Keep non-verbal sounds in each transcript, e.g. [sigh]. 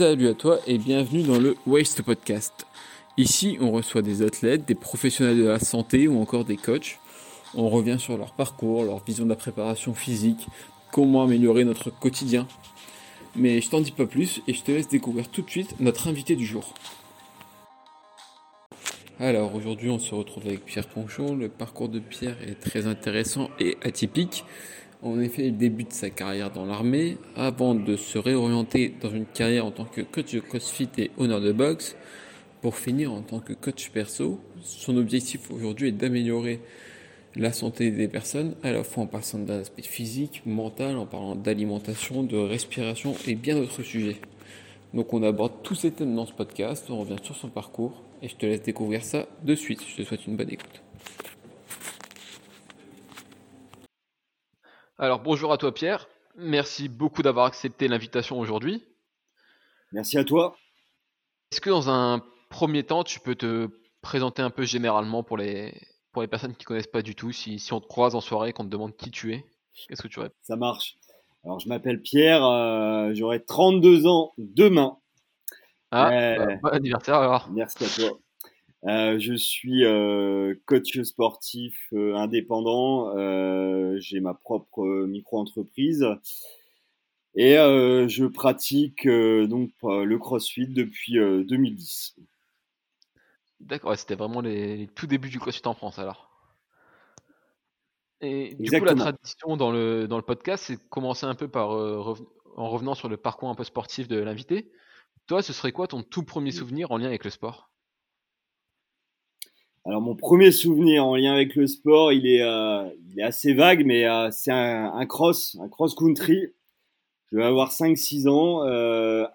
Salut à toi et bienvenue dans le Waste Podcast. Ici, on reçoit des athlètes, des professionnels de la santé ou encore des coachs. On revient sur leur parcours, leur vision de la préparation physique, comment améliorer notre quotidien. Mais je t'en dis pas plus et je te laisse découvrir tout de suite notre invité du jour. Alors aujourd'hui, on se retrouve avec Pierre Ponchon. Le parcours de Pierre est très intéressant et atypique. En effet, il débute sa carrière dans l'armée avant de se réorienter dans une carrière en tant que coach de CrossFit et honneur de boxe pour finir en tant que coach perso. Son objectif aujourd'hui est d'améliorer la santé des personnes, à la fois en passant d'un aspect physique, mental, en parlant d'alimentation, de respiration et bien d'autres sujets. Donc on aborde tous ces thèmes dans ce podcast, on revient sur son parcours et je te laisse découvrir ça de suite. Je te souhaite une bonne écoute. Alors bonjour à toi Pierre, merci beaucoup d'avoir accepté l'invitation aujourd'hui. Merci à toi. Est-ce que dans un premier temps tu peux te présenter un peu généralement pour les, pour les personnes qui ne connaissent pas du tout, si, si, on te croise en soirée et qu'on te demande qui tu es, qu'est-ce que tu réponds Ça marche. Alors je m'appelle Pierre, euh, j'aurai 32 ans demain. Ah, euh, bah, bon anniversaire alors. Merci à toi. Euh, je suis euh, coach sportif euh, indépendant. J'ai ma propre micro-entreprise et je pratique donc le CrossFit depuis 2010. D'accord, c'était vraiment les, tout débuts du CrossFit en France alors. Et du coup, la tradition dans le, dans le podcast, c'est de commencer un peu par en revenant sur le parcours un peu sportif de l'invité. Toi, ce serait quoi ton tout premier souvenir en lien avec le sport? Alors mon premier souvenir en lien avec le sport, il est, euh, il est assez vague, mais euh, c'est un, cross, un cross country. Je vais avoir 5-6 ans. Euh,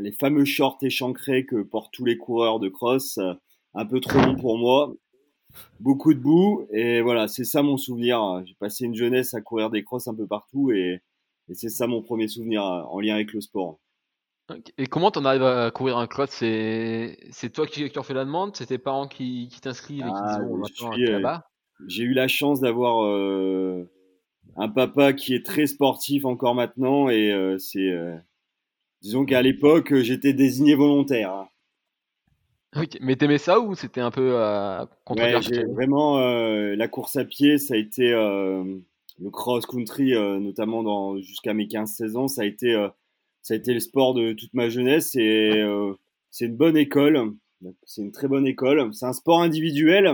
les fameux shorts échancrés que portent tous les coureurs de cross, un peu trop long pour moi. Beaucoup de boue et voilà, c'est ça mon souvenir. J'ai passé une jeunesse à courir des crosses un peu partout et c'est ça mon premier souvenir en lien avec le sport. Et comment t'en arrives à courir un cross C'est toi qui, qui en fais la demande? C'est tes parents qui, qui t'inscrivent et qui ah, disent là-bas euh, J'ai eu la chance d'avoir euh, un papa qui est très sportif encore maintenant et euh, c'est disons qu'à l'époque j'étais désigné volontaire. Hein. Ok, mais t'aimais ça ou c'était un peu euh, ouais, Vraiment, la course à pied, ça a été le cross country, notamment jusqu'à mes 15-16 ans, ça a été ça a été le sport de toute ma jeunesse et euh, c'est une bonne école. C'est une très bonne école. C'est un sport individuel,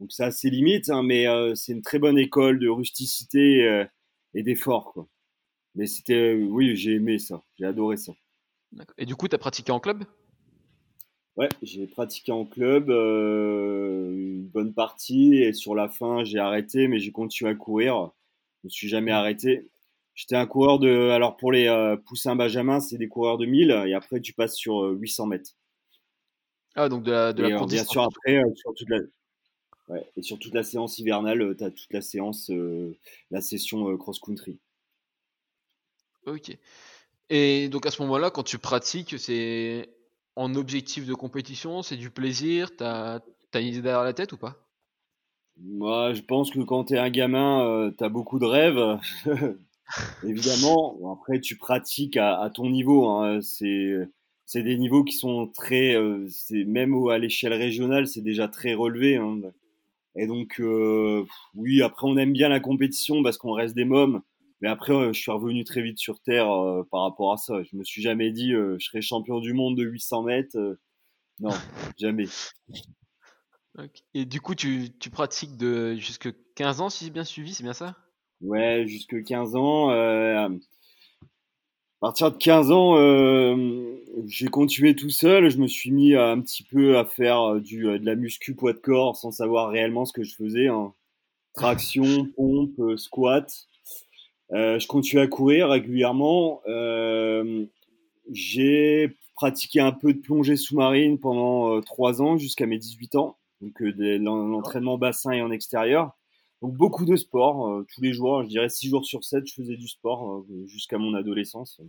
donc ça a ses limites, hein, mais euh, c'est une très bonne école de rusticité euh, et d'effort. Quoi. Mais c'était, oui, j'ai aimé ça, j'ai adoré ça. Et du coup, tu as pratiqué en club? Ouais, j'ai pratiqué en club une bonne partie et sur la fin, j'ai arrêté, mais j'ai continué à courir. Je me suis jamais arrêté. J'étais un coureur de. Alors pour les euh, poussins Benjamin, c'est des coureurs de 1000 et après tu passes sur 800 euh, mètres. Ah, donc de la, de la euh, Bien sûr, après, euh, sur toute la. Ouais, et sur toute la séance hivernale, tu as toute la séance, la session cross-country. Ok. Et donc à ce moment-là, quand tu pratiques, c'est en objectif de compétition, c'est du plaisir Tu as, as, une idée derrière la tête ou pas? Moi, je pense que quand tu es un gamin, tu as beaucoup de rêves. [laughs] Évidemment, après tu pratiques à, ton niveau. Hein. C'est des niveaux qui sont très, euh, même à l'échelle régionale, c'est déjà très relevé. Hein. Et donc euh, oui, après on aime bien la compétition parce qu'on reste des mômes. Mais après, euh, je suis revenu très vite sur terre par rapport à ça. Je me suis jamais dit je serai champion du monde de 800 mètres. non, [laughs] jamais. Et du coup, tu, tu pratiques de jusque 15 ans, si j'ai bien suivi, c'est bien ça? Ouais, jusque 15 ans. Euh, à partir de 15 ans, euh, j'ai continué tout seul. Je me suis mis un petit peu à faire du, de la muscu poids de corps sans savoir réellement ce que je faisais. Hein. Traction, [laughs] pompe, squat. Euh, je continuais à courir régulièrement. Euh, j'ai pratiqué un peu de plongée sous-marine pendant 3 ans jusqu'à mes 18 ans. Donc l'entraînement bassin et en extérieur. Donc beaucoup de sport, euh, tous les jours, je dirais 6 jours sur 7, je faisais du sport euh, jusqu'à mon adolescence.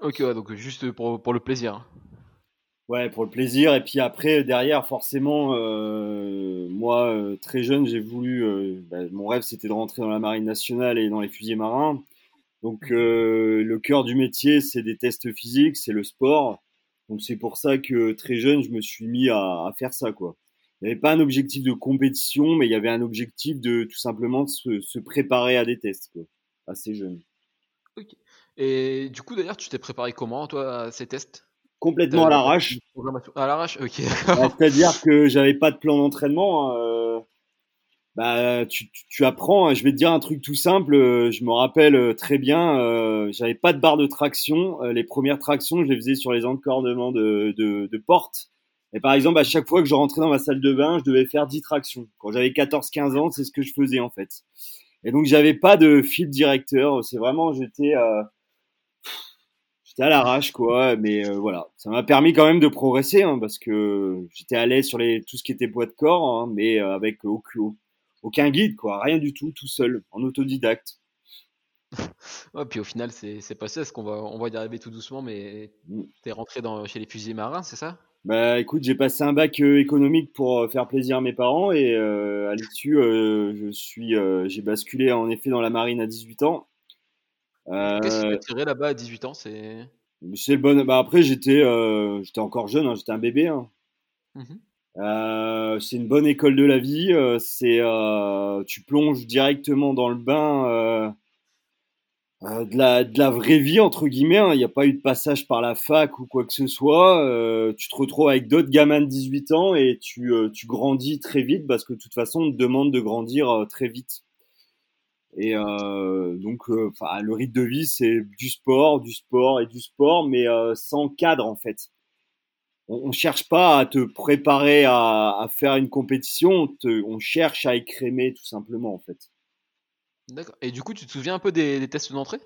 Ok, ouais, donc juste pour, pour, le plaisir. Ouais, pour le plaisir. Et puis après, derrière, forcément, euh, moi, euh, très jeune, j'ai voulu. Bah, mon rêve, c'était de rentrer dans la marine nationale et dans les fusiliers marins. Donc le cœur du métier, c'est des tests physiques, c'est le sport. Donc c'est pour ça que très jeune, je me suis mis à, à faire ça, quoi. Il n'y avait pas un objectif de compétition, mais il y avait un objectif de tout simplement se, se préparer à des tests, quoi, assez jeune. Ok. Et du coup, d'ailleurs, tu t'es préparé comment, toi, à ces tests? Complètement à l'arrache. À l'arrache, ok. C'est-à-dire que j'avais pas de plan d'entraînement. Hein, euh, bah, tu, tu, apprends. Hein. Je vais te dire un truc tout simple. Euh, je me rappelle euh, très bien. Euh, j'avais pas de barre de traction. les premières tractions, je les faisais sur les encordements de, de, de porte. Et par exemple, à chaque fois que je rentrais dans ma salle de bain, je devais faire 10 tractions. Quand j'avais 14-15 ans, c'est ce que je faisais en fait. Et donc, j'avais pas de fil directeur. C'est vraiment, j'étais, euh, j'étais à l'arrache, quoi. Mais euh, voilà, ça m'a permis quand même de progresser, hein, parce que j'étais à l'aise sur les, tout ce qui était poids de corps, hein, mais euh, avec aucun, aucun guide, quoi. Rien du tout, tout seul, en autodidacte. [laughs] ouais, puis au final, c'est pas ça, ce qu'on va, on va y arriver tout doucement, mais mm. t'es rentré dans, chez les fusiliers marins, c'est ça? Bah écoute, j'ai passé un bac euh, économique pour euh, faire plaisir à mes parents et euh, à l'issue, je suis, j'ai basculé en effet dans la marine à 18 ans. Qu'est-ce qui t'a tiré là-bas à 18 ans? C'est c'est le bon. Bah après, j'étais, j'étais encore jeune, hein, j'étais un bébé. Hein. Mmh c'est une bonne école de la vie. c'est, tu plonges directement dans le bain euh, de, la, de la vraie vie, entre guillemets. Hein. Il n'y a pas eu de passage par la fac ou quoi que ce soit. Euh, tu te retrouves avec d'autres gamins de 18 ans et tu, euh, tu grandis très vite parce que de toute façon, on te demande de grandir très vite. Et donc, le rythme de vie, c'est du sport, du sport et du sport, mais sans cadre en fait. On, ne cherche pas à te préparer à, à faire une compétition, on, on cherche à écrémer tout simplement en fait. D'accord. Et du coup, tu te souviens un peu des, tests d'entrée?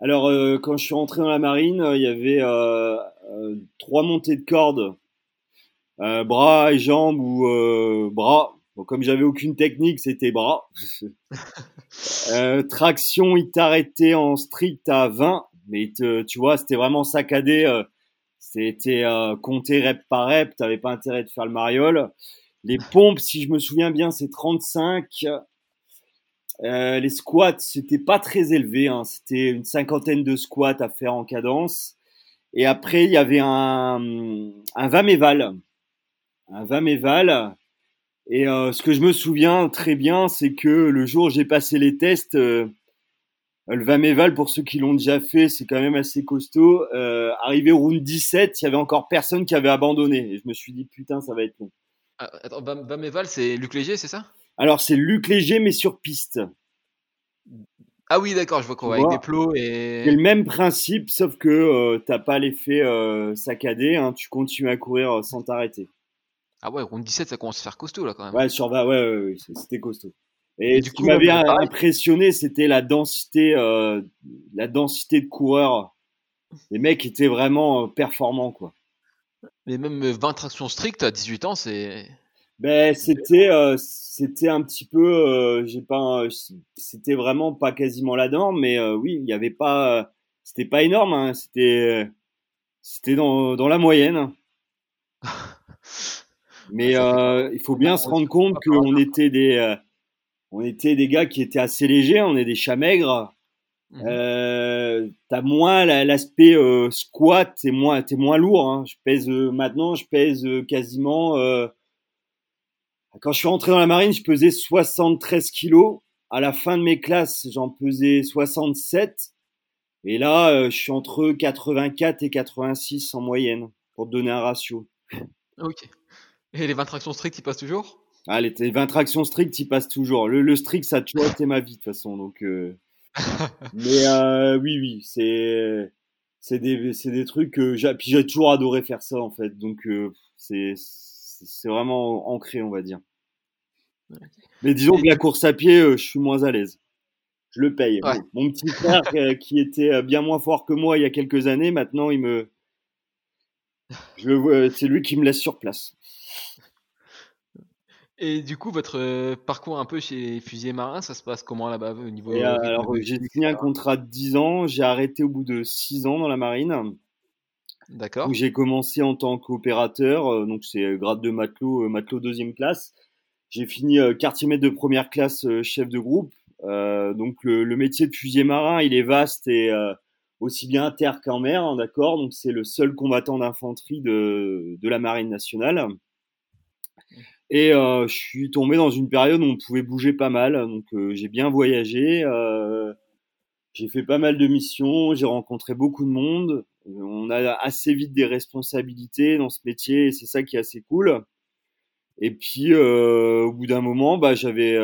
Alors, euh, quand je suis rentré dans la marine, euh, il y avait euh, trois montées de cordes, bras et jambes ou bras. comme j'avais aucune technique, c'était bras. [laughs] traction, il t'arrêtait en strict à 20, mais tu vois, c'était vraiment saccadé. c'était compté rep par rep, t'avais pas intérêt de faire le mariole. Les pompes, si je me souviens bien, c'est 35. Euh, les squats, c'était pas très élevé. Hein. C'était une cinquantaine de squats à faire en cadence. Et après, il y avait un, un Vaméval. Un Vaméval. Et euh, ce que je me souviens très bien, c'est que le jour où j'ai passé les tests, euh, le Vaméval, pour ceux qui l'ont déjà fait, c'est quand même assez costaud. Arrivé au round 17, il y avait encore personne qui avait abandonné. Et je me suis dit, putain, ça va être long. Ah, attends, Vaméval, c'est Luc Léger, c'est ça? Alors, c'est Luc Léger, mais sur piste. Ah oui, d'accord, je vois qu'on va avec des plots et. C'est le même principe, sauf que euh, t'as pas l'effet euh, saccadé, hein, tu continues à courir euh, sans t'arrêter. Ah ouais, round 17, ça commence à faire costaud là quand même. Ouais, sur ouais, ouais, ouais c'était costaud. Et, du ce coup, qui m'avait impressionné, c'était la densité, la densité de coureurs. Les mecs étaient vraiment performants, quoi. Mais même 20 tractions strictes à 18 ans, c'est. Ben c'était euh, c'était un petit peu euh, j'ai pas c'était vraiment pas quasiment la norme mais euh, oui il y avait pas c'était pas énorme hein, c'était c'était dans dans la moyenne. [laughs] Mais il faut bien se rendre compte qu'on était des on était des gars qui étaient assez légers on est des chats maigres. Mmh euh, t'as moins l'aspect squat t'es moins t'es moins lourd hein. je pèse maintenant je pèse quasiment quand je suis rentré dans la marine, je pesais 73 kilos. À la fin de mes classes, j'en pesais 67. Et là, euh, je suis entre 84 et 86 en moyenne, pour te donner un ratio. Ok. Et les 20 tractions strictes, ils passent toujours? Ah, les, 20 tractions strictes, ils passent toujours. Le, strict, ça a toujours été ma vie, de toute façon. Donc, euh. [laughs] Mais euh, oui, oui, c'est c'est des, des trucs que j'ai, puis j'ai toujours adoré faire ça, en fait. Donc, c'est c'est vraiment ancré, on va dire. Mais disons que la course à pied, euh, je suis moins à l'aise. Je le paye. Mon petit frère, euh, [laughs] qui était euh, bien moins fort que moi il y a quelques années, maintenant il me, je c'est lui qui me laisse sur place. Et du coup, votre parcours un peu chez Fusilier Marin, ça se passe comment là-bas au niveau Alors, j'ai signé un contrat de 10 ans, j'ai arrêté au bout de 6 ans dans la marine. D'accord. J'ai commencé en tant qu'opérateur, euh, donc c'est euh, grade de matelot, euh, matelot deuxième classe. J'ai fini quartier maître de première classe, chef de groupe. donc le, métier de fusilier marin, il est vaste et aussi bien terre qu'en mer, hein, d'accord. Donc c'est le seul combattant d'infanterie de, de la marine nationale. Et je suis tombé dans une période où on pouvait bouger pas mal. Donc j'ai bien voyagé. J'ai fait pas mal de missions. J'ai rencontré beaucoup de monde. On a assez vite des responsabilités dans ce métier. Et c'est ça qui est assez cool. Et puis au bout d'un moment, bah j'avais.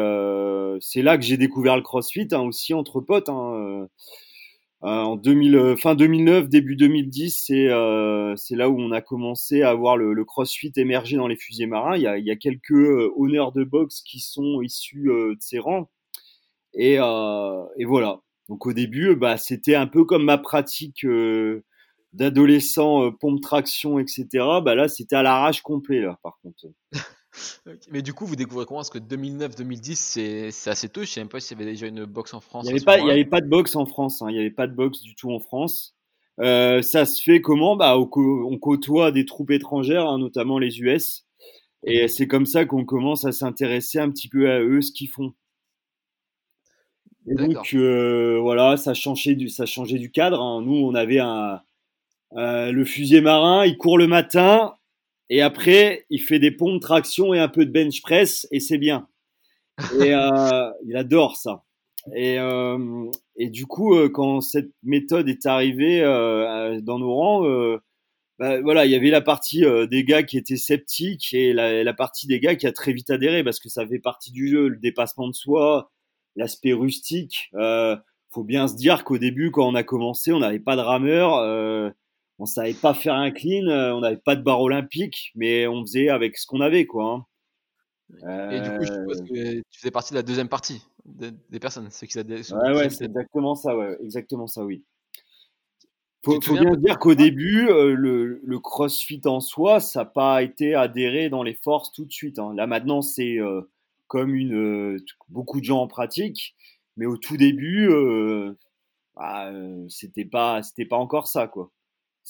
c'est là que j'ai découvert le CrossFit hein, aussi entre potes. Hein, euh, en 2000, euh, fin 2009, début 2010, c'est euh, c'est là où on a commencé à voir le, CrossFit émerger dans les fusées marins. Il y a, il y a quelques honneurs de boxe qui sont issus de ces rangs. Et, et voilà. Donc au début, bah, c'était un peu comme ma pratique d'adolescent, pompe traction, etc. Bah là, c'était à l'arrache complet là, par contre. [laughs] Mais du coup, vous découvrez comment? Parce que 2009-2010, c'est assez tôt. Je sais même pas s'il y avait déjà une boxe en France. Il n'y avait, pas, avait pas de boxe en France. Hein. Il n'y avait pas de boxe du tout en France. Euh, ça se fait comment? Bah, On côtoie des troupes étrangères, hein, notamment les US. Et c'est comme ça qu'on commence à s'intéresser un petit peu à eux, ce qu'ils font. Et donc, euh, voilà, ça changeait du, ça changeait du cadre. Hein. Nous, on avait un, euh, le fusil marin, il court le matin, et après, il fait des pompes, traction et un peu de bench press et c'est bien. Et euh, [laughs] il adore ça. Et, euh, et du coup, quand cette méthode est arrivée dans nos rangs, bah, voilà, il y avait la partie des gars qui étaient sceptiques et la, la, partie des gars qui a très vite adhéré parce que ça fait partie du jeu, le dépassement de soi, l'aspect rustique. faut bien se dire qu'au début, quand on a commencé, on n'avait pas de rameur on savait pas faire un clean, euh, on n'avait pas de barre olympique, mais on faisait avec ce qu'on avait, quoi. Hein. Et du coup, je suppose que tu faisais partie de la deuxième partie des, personnes, ceux qui Ouais, ouais, c'est exactement ça, ouais, exactement ça, oui. Faut, faut bien dire qu'au début, euh, le, le, CrossFit en soi, ça n'a pas été adhéré dans les forces tout de suite. Hein. Là maintenant, c'est euh, comme une beaucoup de gens en pratique, mais au tout début, bah, c'était pas c'était pas encore ça, quoi.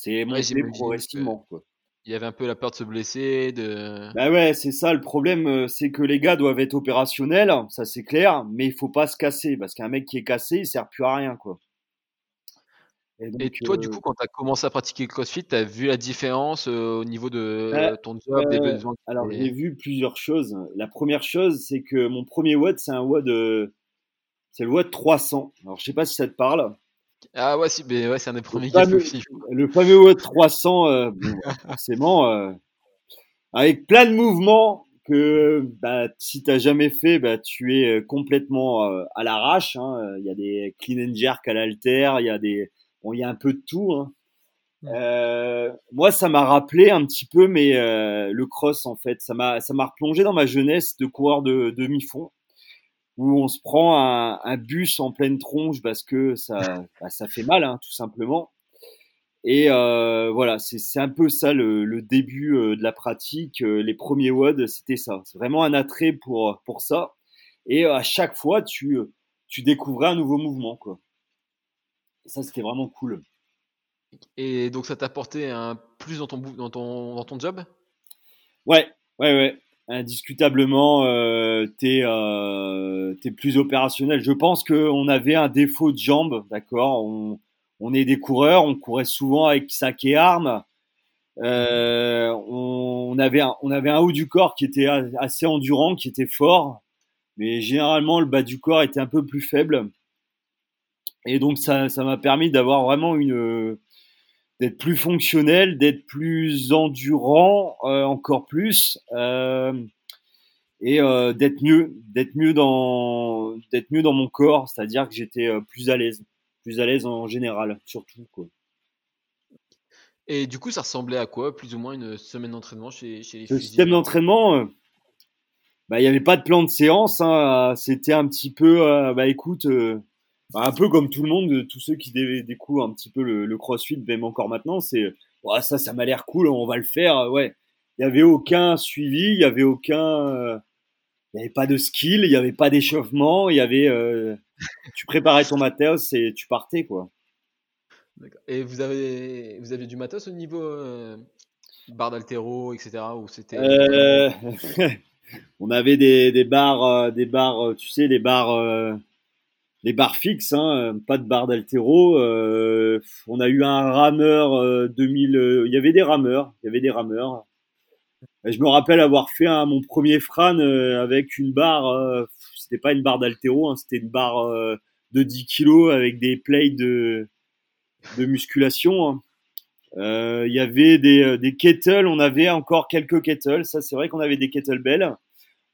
C'est monté progressivement. Quoi. Il y avait un peu la peur de se blesser. De... Bah ouais, c'est ça le problème, euh, c'est que les gars doivent être opérationnels, ça c'est clair, mais il faut pas se casser parce qu'un mec qui est cassé, il sert plus à rien quoi. Et, toi, du euh coup, quand tu as commencé à pratiquer le CrossFit, tu as vu la différence euh, au niveau de ton job, des besoins Alors, j'ai vu plusieurs choses. La première chose, c'est que mon premier WOD, c'est un WOD, c'est le WOD 300. Alors, je sais pas si ça te parle. Ah ouais, si, mais ouais, c'est un des premiers Le fameux WOD 300, euh, [laughs] forcément, euh, avec plein de mouvements que bah, si tu jamais fait, bah, tu es euh, complètement euh, à l'arrache. Hein. Il y a des clean and jerk à l'alter, il y a des, bon, il y a un peu de tout. Hein. Euh, moi, ça m'a rappelé un petit peu, mais le cross en fait, ça m'a, ça m'a replongé dans ma jeunesse de coureur de demi-fond où on se prend un, un, bus en pleine tronche parce que ça, bah, ça fait mal, hein, tout simplement. Et euh, voilà, c'est un peu ça le, le début euh, de la pratique. Euh, les premiers WOD, c'était ça. C'est vraiment un attrait pour, pour ça. Et à chaque fois, tu, tu découvrais un nouveau mouvement. Quoi. Et ça, c'était vraiment cool. Et donc, ça t'a apporté un plus dans ton, dans ton, dans ton job? Ouais, ouais, ouais indiscutablement, euh, t'es euh, es plus opérationnel. Je pense qu'on avait un défaut de jambes, d'accord? On, est des coureurs, on courait souvent avec sac et armes. Euh, on, avait un, haut du corps qui était assez endurant, qui était fort, mais généralement le bas du corps était un peu plus faible. Et donc ça m'a permis d'avoir vraiment une d'être plus fonctionnel, d'être plus endurant, euh, encore plus, euh, et euh, d'être mieux, d'être mieux dans, d'être mieux dans mon corps, c'est-à-dire que j'étais euh, plus à l'aise, plus à l'aise en général, surtout quoi. Et du coup, ça ressemblait à quoi, plus ou moins une semaine d'entraînement chez, chez les Le système d'entraînement, euh, bah il n'y avait pas de plan de séance, hein, c'était un petit peu, bah écoute bah, un peu comme tout le monde, tous ceux qui découvrent un petit peu le, le crossfit, même encore maintenant, c'est ouais, ça, ça m'a l'air cool, on va le faire. Ouais, il y avait aucun suivi, il y avait aucun, euh, il y avait pas de skill, il y avait pas d'échauffement, il y avait, euh, tu préparais ton matos et tu partais quoi. Et vous avez, vous avez du matos au niveau euh, barre d'altéro, etc. Ou c'était [laughs] On avait des, des barres, des barres, tu sais, des barres les barres fixes, hein, pas de barres d'altéro. on a eu un rameur 2000. Il y avait des rameurs, il y avait des rameurs. je me rappelle avoir fait mon premier Fran avec une barre. c'était pas une barre d'altéro, hein, c'était une barre de 10 kilos avec des plates de, de musculation. Hein. Euh, il y avait des, euh, des kettles, on avait encore quelques kettles. Ça, c'est vrai qu'on avait des kettlebells.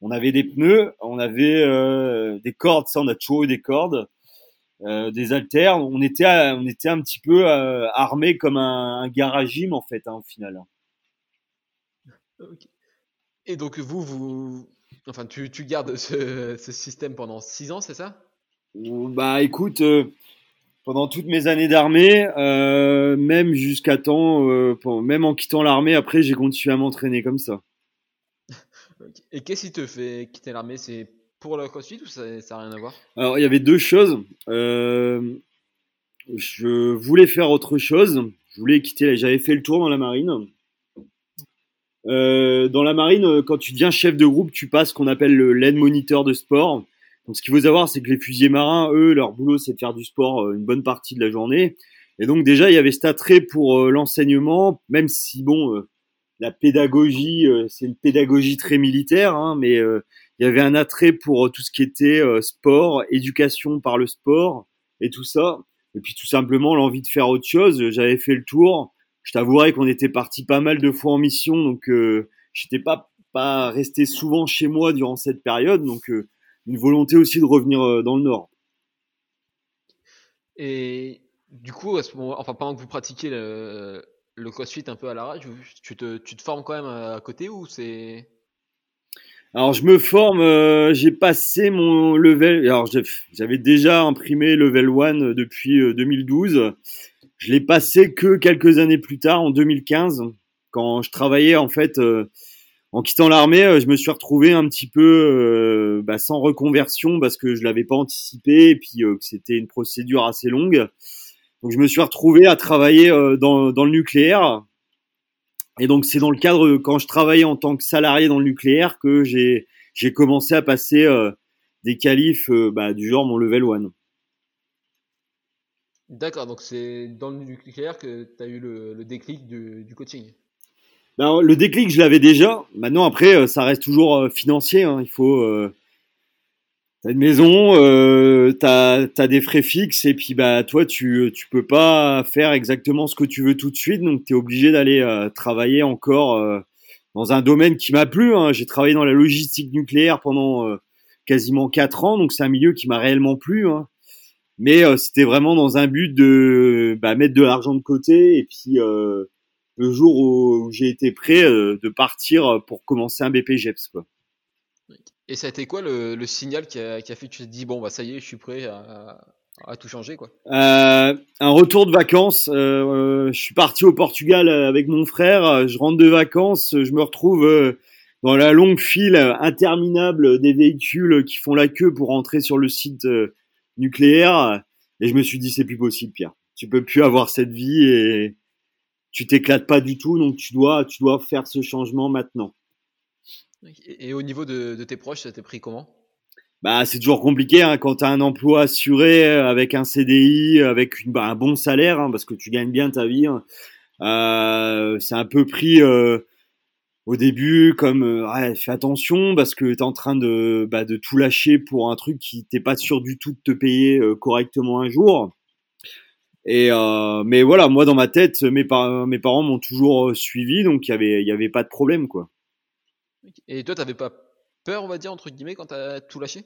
On avait des pneus, on avait euh, des cordes. Ça, on a toujours eu des cordes, euh, des haltères. On était, on était un petit peu euh, armé comme un, un garagime en fait, hein, au final. Et donc vous, vous, enfin, tu, tu gardes ce, ce système pendant 6 ans, c'est ça? Bah, écoute pendant toutes mes années d'armée, même jusqu'à temps, même en quittant l'armée, après j'ai continué à m'entraîner comme ça. Et qu'est-ce qui te fait quitter l'armée? C'est pour le CrossFit ou ça n'a rien à voir? Alors il y avait deux choses. Euh, je voulais faire autre chose. Je voulais quitter. J'avais fait le tour dans la marine. dans la marine, quand tu deviens chef de groupe, tu passes ce qu'on appelle le lead moniteur de sport. Donc, ce qu'il faut savoir, c'est que les fusiliers marins, eux, leur boulot, c'est de faire du sport euh, une bonne partie de la journée. Et donc, déjà, il y avait cet attrait pour euh, l'enseignement, même si, bon, euh, la pédagogie, c'est une pédagogie très militaire, hein, mais il y avait un attrait pour tout ce qui était sport, éducation par le sport et tout ça. Et puis, tout simplement, l'envie de faire autre chose. J'avais fait le tour. Je t'avouerai qu'on était parti pas mal de fois en mission, donc euh, j'étais pas pas resté souvent chez moi durant cette période, donc une volonté aussi de revenir euh, dans le Nord. Et du coup, à ce moment, enfin pendant que vous pratiquez le, le CrossFit un peu à l'arrache, tu te, tu te formes quand même à côté ou c'est alors je me forme, euh, j'ai passé mon level. Alors j'avais déjà imprimé level 1 depuis 2012. Euh, je l'ai passé que quelques années plus tard, en 2015, quand je travaillais en fait en quittant l'armée, euh, je me suis retrouvé un petit peu euh, bah, sans reconversion parce que je l'avais pas anticipé et puis euh, que c'était une procédure assez longue. Donc je me suis retrouvé à travailler dans, dans, le nucléaire. Et donc c'est dans le cadre quand je travaillais en tant que salarié dans le nucléaire que j'ai j'ai commencé à passer des qualifs bah, du genre mon level 1. D'accord, donc c'est dans le nucléaire que tu as eu le, le déclic du, du coaching. Ben, le déclic, je l'avais déjà. Maintenant, après, euh, ça reste toujours euh, financier. Hein. Il faut. Euh, t'as une maison, euh, t'as as des frais fixes, et puis bah toi, tu tu peux pas faire exactement ce que tu veux tout de suite, donc tu es obligé d'aller travailler encore dans un domaine qui m'a plu. Hein. J'ai travaillé dans la logistique nucléaire pendant quasiment quatre ans, donc c'est un milieu qui m'a réellement plu. Hein. Mais c'était vraiment dans un but de bah, mettre de l'argent de côté et puis le jour où, j'ai été prêt euh, de partir pour commencer un BPGEPS. Quoi. Et ça a été quoi le, le signal qui a, qui a, fait que tu te dis bon bah ça y est je suis prêt à, à tout changer quoi? Euh, Un retour de vacances. Euh, je suis parti au Portugal avec mon frère. Je rentre de vacances, je me retrouve euh, dans la longue file interminable des véhicules qui font la queue pour rentrer sur le site euh, nucléaire. Et je me suis dit c'est plus possible Pierre. Tu peux plus avoir cette vie et tu t'éclates pas du tout, donc tu dois, tu dois faire ce changement maintenant. Et au niveau de, tes proches, ça t'est pris comment? Bah, c'est toujours compliqué hein, quand tu as un emploi assuré euh, avec un CDI, avec une, bah, un bon salaire, hein, parce que tu gagnes bien ta vie. Hein. Euh, c'est un peu pris euh, au début comme ouais, fais attention parce que tu es en train de, bah, de tout lâcher pour un truc qui t'es pas sûr du tout de te payer correctement un jour. Et euh, mais voilà, moi dans ma tête, mes, mes parents m'ont toujours euh, suivi, donc il y avait, il y avait pas de problème quoi. Et toi, t'avais pas peur, on va dire entre guillemets, quand t'as tout lâché?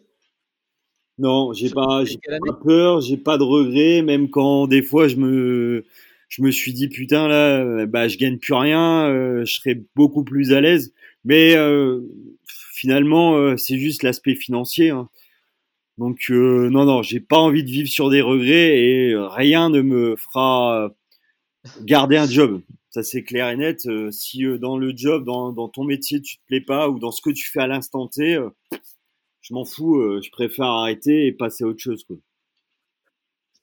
Non, j'ai pas, pas peur, j'ai pas de regrets, même quand des fois je me, je me suis dit putain là, bah je gagne plus rien, euh, je serais beaucoup plus à l'aise. Mais euh, finalement, euh, c'est juste l'aspect financier. Hein. Donc non, non, j'ai pas envie de vivre sur des regrets et rien ne me fera garder un job. Ça c'est clair et net. Euh, si euh, dans le job, dans, dans, ton métier, tu te plais pas ou dans ce que tu fais à l'instant T, je m'en fous. je préfère arrêter et passer à autre chose. Quoi.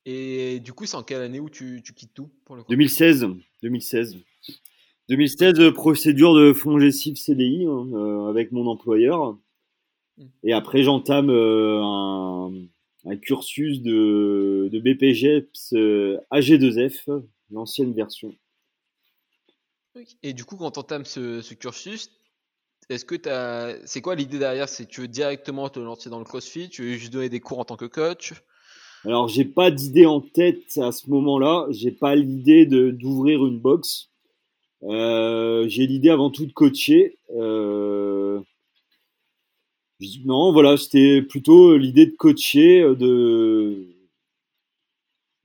Et du coup, c'est en quelle année où tu, tu quittes tout pour le 2016. 2016. 2016, procédure de fonds CDI hein, avec mon employeur. Et après, j'entame euh, un, un cursus de, de BPGEPS AG2F, l'ancienne version. Et du coup, quand tu entames ce, ce cursus, est-ce que as... c'est quoi l'idée derrière? C'est tu veux directement te lancer dans le CrossFit? Tu veux juste donner des cours en tant que coach? Alors, j'ai pas d'idée en tête à ce moment-là. J'ai pas l'idée de d'ouvrir une box. Euh, j'ai l'idée avant tout de coacher. Euh... Non, voilà, c'était plutôt l'idée de coacher, de,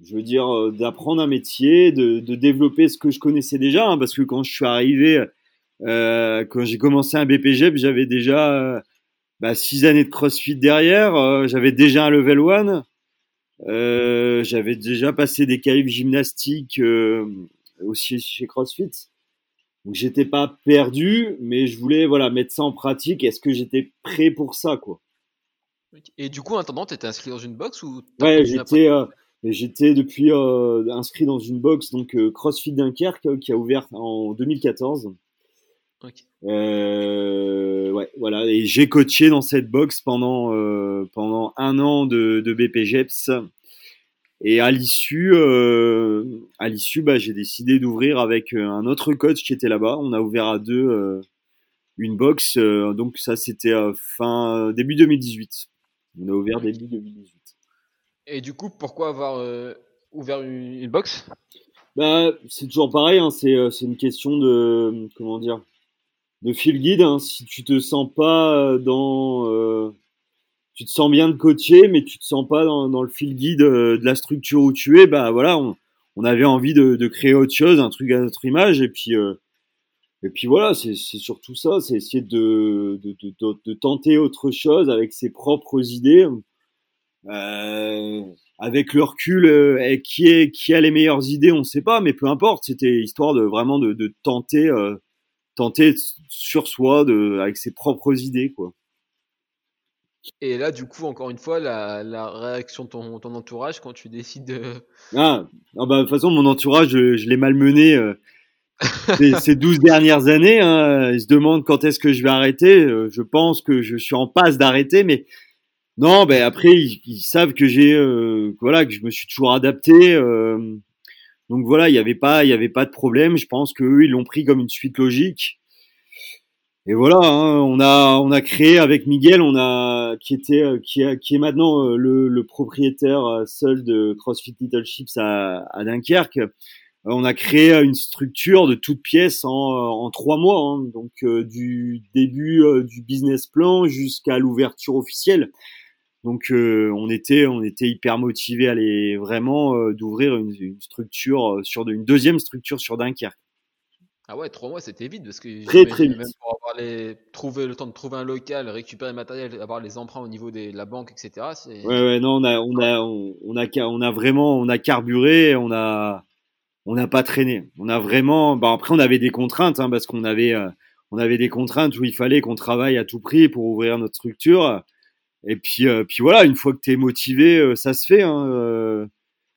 je veux dire, d'apprendre un métier, de, de, développer ce que je connaissais déjà, hein, parce que quand je suis arrivé euh, quand j'ai commencé un BPGEP, j'avais déjà euh, bah, six années de CrossFit derrière. Euh, j'avais déjà un level 1. Euh, j'avais déjà passé des qualifs gymnastiques aussi chez CrossFit. Donc j'étais pas perdu, mais je voulais voilà mettre ça en pratique. Est-ce que j'étais prêt pour ça quoi? Et du coup, en attendant, tu étais inscrit dans une box ou Ouais, j'étais j'étais depuis inscrit dans une box donc CrossFit Dunkerque qui a ouvert en 2014. Euh, ouais, voilà. Et j'ai coaché dans cette box pendant euh, pendant un an de, de BPGEPS. Et à l'issue, euh, à l'issue, bah, j'ai décidé d'ouvrir avec euh, un autre coach qui était là-bas. On a ouvert à deux euh, une box. Euh, donc ça, c'était fin début 2018. On a ouvert début 2018. Et du coup, pourquoi avoir ouvert une, une box? Bah, c'est toujours pareil. Hein, c'est c'est une question de comment dire de fil guide. Hein. Si tu te sens pas euh, dans, euh, tu te sens bien de coacher, mais tu te sens pas dans, le fil guide euh, de la structure où tu es, bah voilà, on, avait envie de, créer autre chose, un truc à notre image, et puis euh, et puis voilà, c'est surtout ça, c'est essayer de, de, de, tenter autre chose avec ses propres idées. Euh, avec le recul, euh, qui, est, qui a les meilleures idées, on ne sait pas, mais peu importe. C'était histoire de vraiment de, de tenter euh, tenter sur soi de, avec ses propres idées, quoi. Et là, du coup, encore une fois, la, la réaction de ton, ton, entourage quand tu décides de. Ah, ah bah, de toute façon, mon entourage, je, je l'ai malmené euh, [laughs] ces, ces 12 dernières années. Hein. Ils se demandent quand est-ce que je vais arrêter. Je pense que je suis en passe d'arrêter, mais non, ben après, ils, savent que j'ai, euh, voilà, que je me suis toujours adapté. Euh, donc voilà, il n'y avait pas, il y avait pas de problème. Je pense qu'eux, ils l'ont pris comme une suite logique. Et voilà, hein, on a, on a créé avec Miguel, on a, qui était, qui est maintenant euh, le, propriétaire euh, seul de CrossFit Little Chips à, Dunkerque. Euh, on a créé une structure de toutes pièces en, en trois mois, hein, donc du début du business plan jusqu'à l'ouverture officielle. Donc euh, on était on était hyper motivé à aller vraiment euh, d'ouvrir une, une, structure euh, sur de, une deuxième structure sur Dunkerque. Ah ouais, trois mois c'était vite parce que très très vite. Même pour avoir les, trouver le temps de trouver un local, récupérer le matériel, avoir les emprunts au niveau de la banque, etc. Ouais ouais non on a on a on, on a on a vraiment on a carburé, on a on n'a pas traîné. On a vraiment bah après on avait des contraintes hein, parce qu'on avait on avait des contraintes où il fallait qu'on travaille à tout prix pour ouvrir notre structure. Et puis, euh, puis voilà, une fois que tu es motivé, euh, ça se fait. Hein, euh,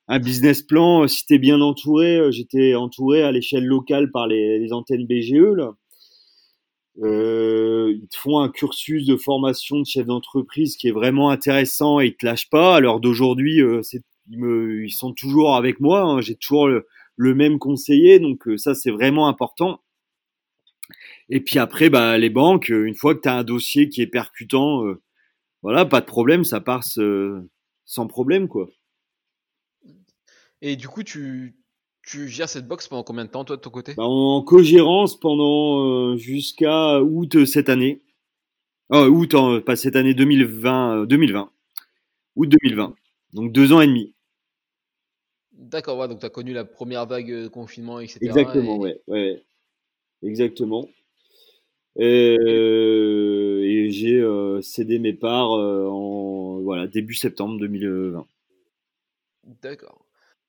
un business plan, si tu es bien entouré, j'étais entouré à l'échelle locale par les, antennes BGE. Ils te font un cursus de formation de chef d'entreprise qui est vraiment intéressant et ils te lâchent pas. À l'heure d'aujourd'hui, ils, sont toujours avec moi. Hein, J'ai toujours le, même conseiller, donc ça c'est vraiment important. Et puis après, bah, les banques, une fois que tu as un dossier qui est percutant, voilà, pas de problème, ça passe sans problème, quoi. Et du coup, tu, tu gères cette box pendant combien de temps, toi, de ton côté? Bah, En co-gérance pendant euh, jusqu'à août cette année. Oh, août, hein, pas cette année, 2020, 2020. Août 2020. Donc deux ans et demi. D'accord, ouais, donc tu as connu la première vague de confinement, etc. Exactement, et... ouais, ouais. Exactement. Et, euh, et j'ai euh, cédé mes parts euh, en voilà, début septembre 2020. D'accord.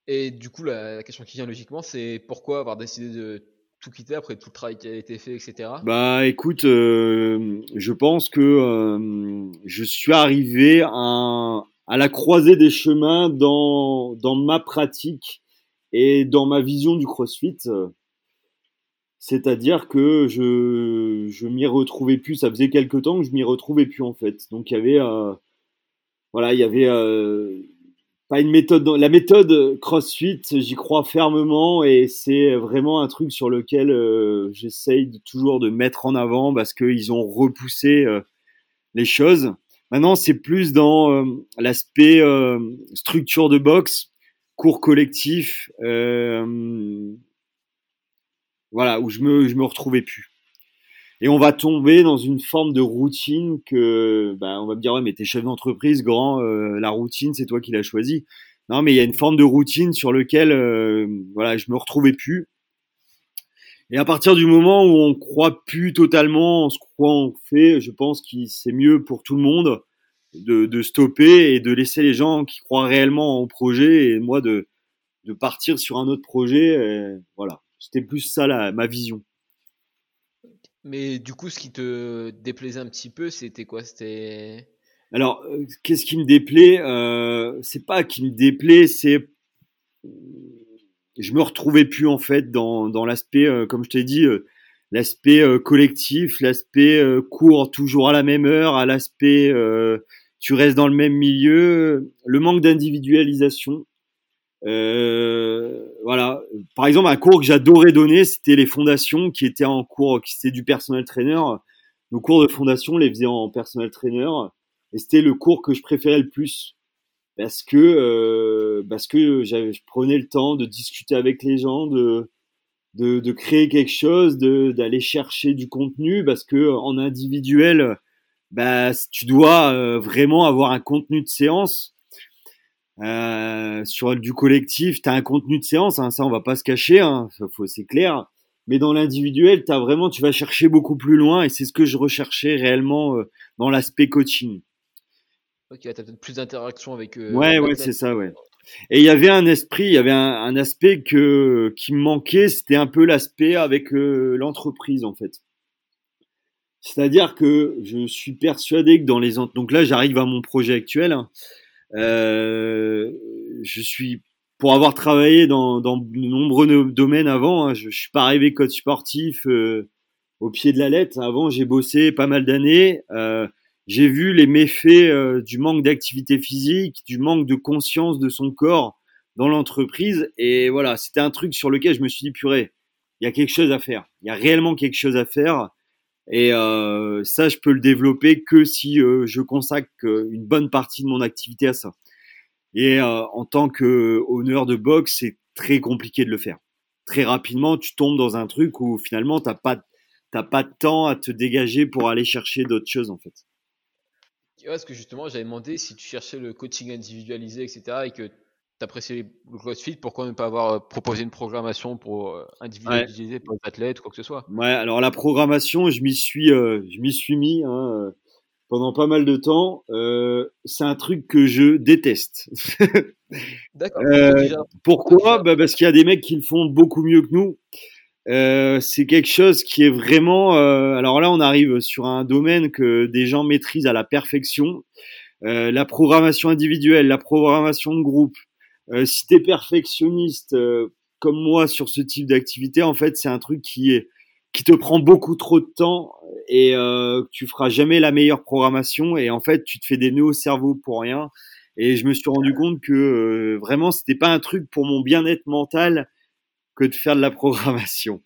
Et du coup, la, la, question qui vient logiquement, c'est pourquoi avoir décidé de tout quitter après tout le travail qui a été fait, etc. Bah écoute, euh, je pense que euh, je suis arrivé à, à, la croisée des chemins dans, dans ma pratique et dans ma vision du CrossFit. C'est-à-dire que je, je m'y retrouvais plus. Ça faisait quelque temps que je m'y retrouvais plus en fait. Donc il y avait, euh, voilà, il y avait pas une méthode. La méthode CrossFit, j'y crois fermement et c'est vraiment un truc sur lequel j'essaye toujours de mettre en avant parce qu'ils ont repoussé les choses. Maintenant, c'est plus dans l'aspect structure de boxe, cours collectif, voilà, où je me, je me retrouvais plus et on va tomber dans une forme de routine que, ben, on va me dire, ouais, mais t'es chef d'entreprise, grand, euh, la routine, c'est toi qui l'as choisi. Non, mais il y a une forme de routine sur lequel, euh, voilà, je me retrouvais plus. Et à partir du moment où on croit plus totalement en ce qu'on fait, je pense que c'est mieux pour tout le monde de, de, stopper et de laisser les gens qui croient réellement au projet et moi de, de partir sur un autre projet. voilà, c'était plus ça la, ma vision. Mais du coup, ce qui te déplaisait un petit peu, c'était quoi? C'était. Alors, euh, qu'est-ce qui me déplaît euh, C'est pas qui me déplaît, c'est je me retrouvais plus en fait dans, dans l'aspect, euh, comme je t'ai dit, euh, l'aspect collectif, l'aspect court toujours à la même heure, à l'aspect tu restes dans le même milieu, le manque d'individualisation. Euh, voilà. Par exemple, un cours que j'adorais donner, c'était les fondations, qui étaient en cours, qui c'était du personnel trainer. Nos cours de fondation, les faisait en personnel trainer, et c'était le cours que je préférais le plus parce que euh, parce que je prenais le temps de discuter avec les gens, de de, de créer quelque chose, d'aller chercher du contenu, parce que en individuel, bah tu dois euh, vraiment avoir un contenu de séance euh, sur du collectif, tu as un contenu de séance, hein, ça on va pas se cacher, hein, c'est clair. Mais dans l'individuel, as vraiment, tu vas chercher beaucoup plus loin et c'est ce que je recherchais réellement euh, dans l'aspect coaching. Ok, tu as peut-être plus d'interaction avec. Euh, ouais, ouais, c'est ça, ouais. Et il y avait un esprit, il y avait un, aspect que qui me manquait, c'était un peu l'aspect avec l'entreprise en fait. C'est-à-dire que je suis persuadé que dans les donc là j'arrive à mon projet actuel. Hein, euh, je suis pour avoir travaillé dans, dans de nombreux domaines avant, hein, je, je suis pas arrivé coach sportif euh, au pied de la lettre. Avant, j'ai bossé pas mal d'années. Euh, j'ai vu les méfaits euh, du manque d'activité physique, du manque de conscience de son corps dans l'entreprise. Et voilà, c'était un truc sur lequel je me suis dit, purée, il y a quelque chose à faire. Il y a réellement quelque chose à faire. Et euh, ça, je peux le développer que si euh, je consacre euh, une bonne partie de mon activité à ça. Et en tant que honneur de boxe, c'est très compliqué de le faire. Très rapidement, tu tombes dans un truc où finalement, t'as pas t'as pas de temps à te dégager pour aller chercher d'autres choses en fait. Ouais, parce que justement, j'avais demandé si tu cherchais le coaching individualisé, etc., et que t'appréciais le CrossFit, pourquoi ne pas avoir euh, proposé une programmation pour euh, individualiser pour les athlètes ou quoi que ce soit? Ouais, alors la programmation, je m'y suis, euh, je m'y suis mis hein, pendant pas mal de temps. c'est un truc que je déteste. [laughs] D'accord. pourquoi bah Parce qu'il y a des mecs qui le font beaucoup mieux que nous. c'est quelque chose qui est vraiment. alors là, on arrive sur un domaine que des gens maîtrisent à la perfection. la programmation individuelle, la programmation de groupe, euh, si tu es perfectionniste euh, comme moi sur ce type d'activité, en fait, c'est un truc qui est qui te prend beaucoup trop de temps et euh, tu feras jamais la meilleure programmation et en fait tu te fais des nœuds au cerveau pour rien et je me suis rendu compte que euh, vraiment c'était pas un truc pour mon bien-être mental que de faire de la programmation.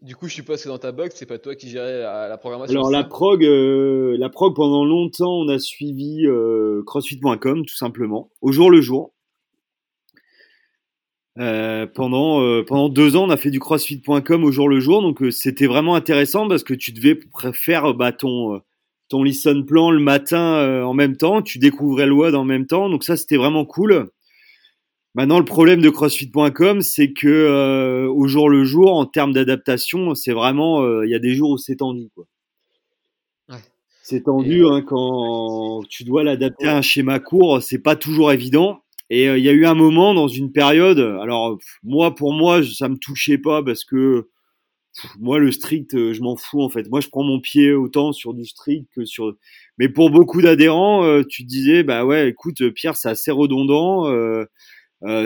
Du coup, je suppose que dans ta box, c'est pas toi qui gérais la, programmation. Alors la prog, euh, la prog pendant longtemps, on a suivi euh, CrossFit.com tout simplement, au jour le jour. Euh, pendant euh, pendant deux ans, on a fait du CrossFit.com au jour le jour, donc euh, c'était vraiment intéressant parce que tu devais faire bah, ton ton listen plan le matin en même temps, tu découvrais le WOD en même temps, donc ça c'était vraiment cool. Maintenant, le problème de CrossFit.com, c'est que au jour le jour, en termes d'adaptation, c'est vraiment il y a des jours où c'est tendu quoi. Ouais. C'est tendu hein, quand tu dois l'adapter à un schéma court, c'est pas toujours évident. Et euh, il y a eu un moment dans une période, alors moi pour moi ça me touchait pas parce que moi le strict euh, je m'en fous en fait. Moi je prends mon pied autant sur du strict que sur. Mais pour beaucoup d'adhérents, euh, tu te disais bah ouais écoute Pierre c'est assez redondant,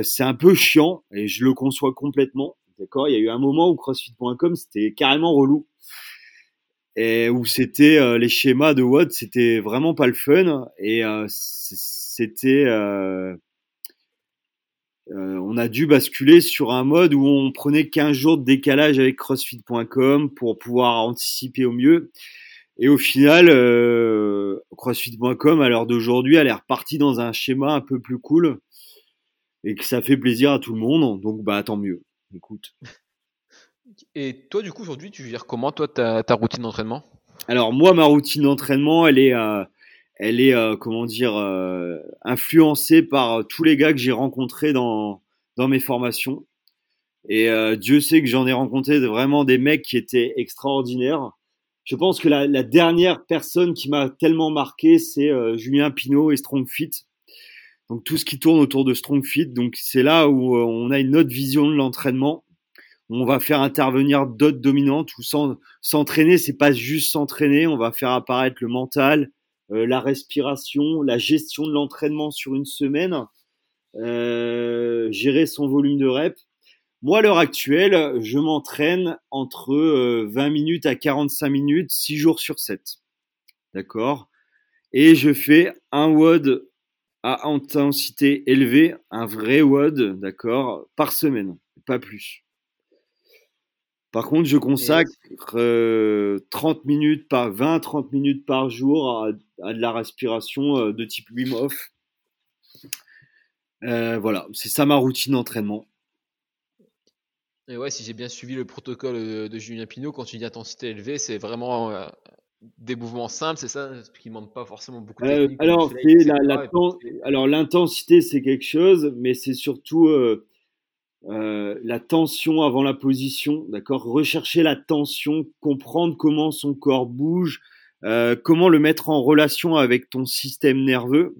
c'est un peu chiant et je le conçois complètement. D'accord, il y a eu un moment où CrossFit.com c'était carrément relou. et où c'était les schémas de WOD, c'était vraiment pas le fun et c'était euh, on a dû basculer sur un mode où on prenait 15 jours de décalage avec CrossFit.com pour pouvoir anticiper au mieux. Et au final, CrossFit.com à l'heure d'aujourd'hui, elle est repartie dans un schéma un peu plus cool et que ça fait plaisir à tout le monde. Donc bah tant mieux. Écoute. Et toi, du coup, aujourd'hui, tu gères comment, toi, ta, ta routine d'entraînement? Alors, moi, ma routine d'entraînement, elle est, euh, elle est euh, comment dire, euh, influencée par tous les gars que j'ai rencontrés dans, dans mes formations. Et Dieu sait que j'en ai rencontré vraiment des mecs qui étaient extraordinaires. Je pense que la, la dernière personne qui m'a tellement marqué, c'est Julien Pinault et Strong Fit. Donc tout ce qui tourne autour de Strong Fit. Donc c'est là où on a une autre vision de l'entraînement on va faire intervenir d'autres dominantes ou s'entraîner, c'est pas juste s'entraîner, on va faire apparaître le mental, euh, la respiration, la gestion de l'entraînement sur une semaine, euh, gérer son volume de reps. Moi, à l'heure actuelle, je m'entraîne entre 20 euh, minutes à 45 minutes, 6 jours sur 7. D'accord? Et je fais un WOD à intensité élevée, un vrai WOD, d'accord, par semaine, pas plus. Par contre, je consacre 30 euh, minutes par 20-30 minutes par jour à, de la respiration euh, de type Wim Hof. Euh, voilà, c'est ça ma routine d'entraînement. Et ouais, si j'ai bien suivi le protocole de Julien Pinot, quand tu dis intensité élevée, c'est vraiment des mouvements simples, c'est ça qui ne demande pas forcément beaucoup de technique. alors, alors l'intensité, c'est quelque chose, mais c'est surtout euh, la tension avant la position, d'accord? Rechercher la tension, comprendre comment son corps bouge, euh, comment le mettre en relation avec ton système nerveux,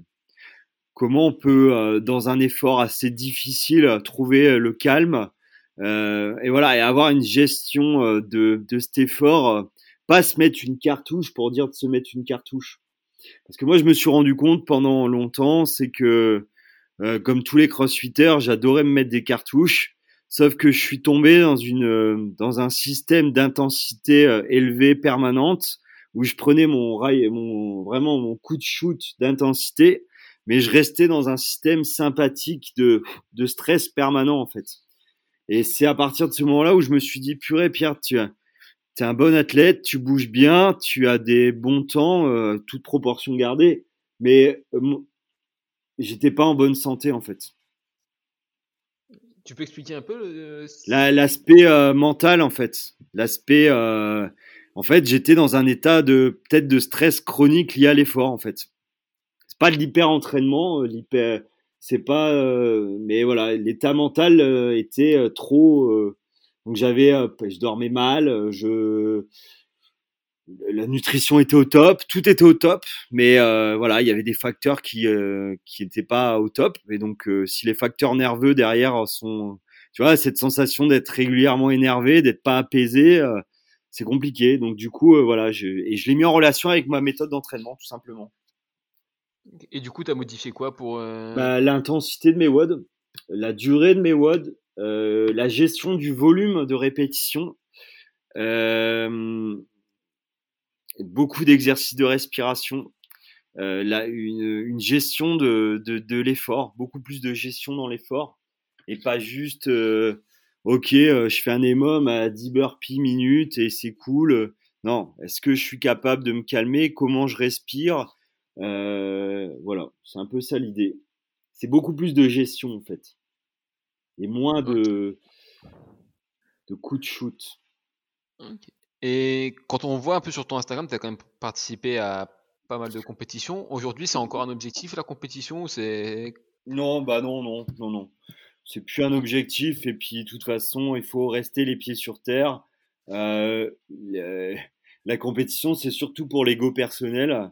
comment on peut, euh, dans un effort assez difficile, trouver le calme, et voilà, et avoir une gestion de, de cet effort, pas se mettre une cartouche pour dire de se mettre une cartouche. Parce que moi, je me suis rendu compte pendant longtemps, c'est que euh, comme tous les crossfitters, j'adorais me mettre des cartouches. Sauf que je suis tombé dans une euh, dans un système d'intensité euh, élevée permanente où je prenais mon rail, mon vraiment mon coup de shoot d'intensité, mais je restais dans un système sympathique de de stress permanent en fait. Et c'est à partir de ce moment-là où je me suis dit purée Pierre, tu es un bon athlète, tu bouges bien, tu as des bons temps, euh, toute proportion gardée, mais j'étais pas en bonne santé en fait. Tu peux expliquer un peu l'aspect euh, mental en fait, l'aspect euh, en fait j'étais dans un état de peut-être de stress chronique lié à l'effort en fait. C'est pas de l'hyper entraînement, euh, l'hyper c'est pas mais voilà l'état mental était trop donc j'avais je dormais mal, je la nutrition était au top, tout était au top, mais euh, voilà, il y avait des facteurs qui euh, qui n'étaient pas au top. Et donc, euh, si les facteurs nerveux derrière sont, tu vois, cette sensation d'être régulièrement énervé, d'être pas apaisé, c'est compliqué. Donc, du coup, voilà, je, et je l'ai mis en relation avec ma méthode d'entraînement, tout simplement. Et du coup, tu as modifié quoi pour bah, L'intensité de mes WOD, la durée de mes WOD, la gestion du volume de répétition. Euh, beaucoup d'exercices de respiration, euh, là, une, une, gestion de, de, de l'effort, beaucoup plus de gestion dans l'effort, et pas juste, euh, ok, euh, je fais un EMOM à 10 burpees minutes et c'est cool. Non, est-ce que je suis capable de me calmer? Comment je respire? Euh, Voilà, c'est un peu ça l'idée. C'est beaucoup plus de gestion en fait, et moins de, de coups de shoot. Okay. Et quand on voit un peu sur ton Instagram, tu as quand même participé à pas mal de compétitions. Aujourd'hui, c'est encore un objectif la compétition c'est Non, bah non, non, non, non. C'est plus un objectif et puis de toute façon, il faut rester les pieds sur terre. Euh, la compétition, c'est surtout pour l'ego personnel.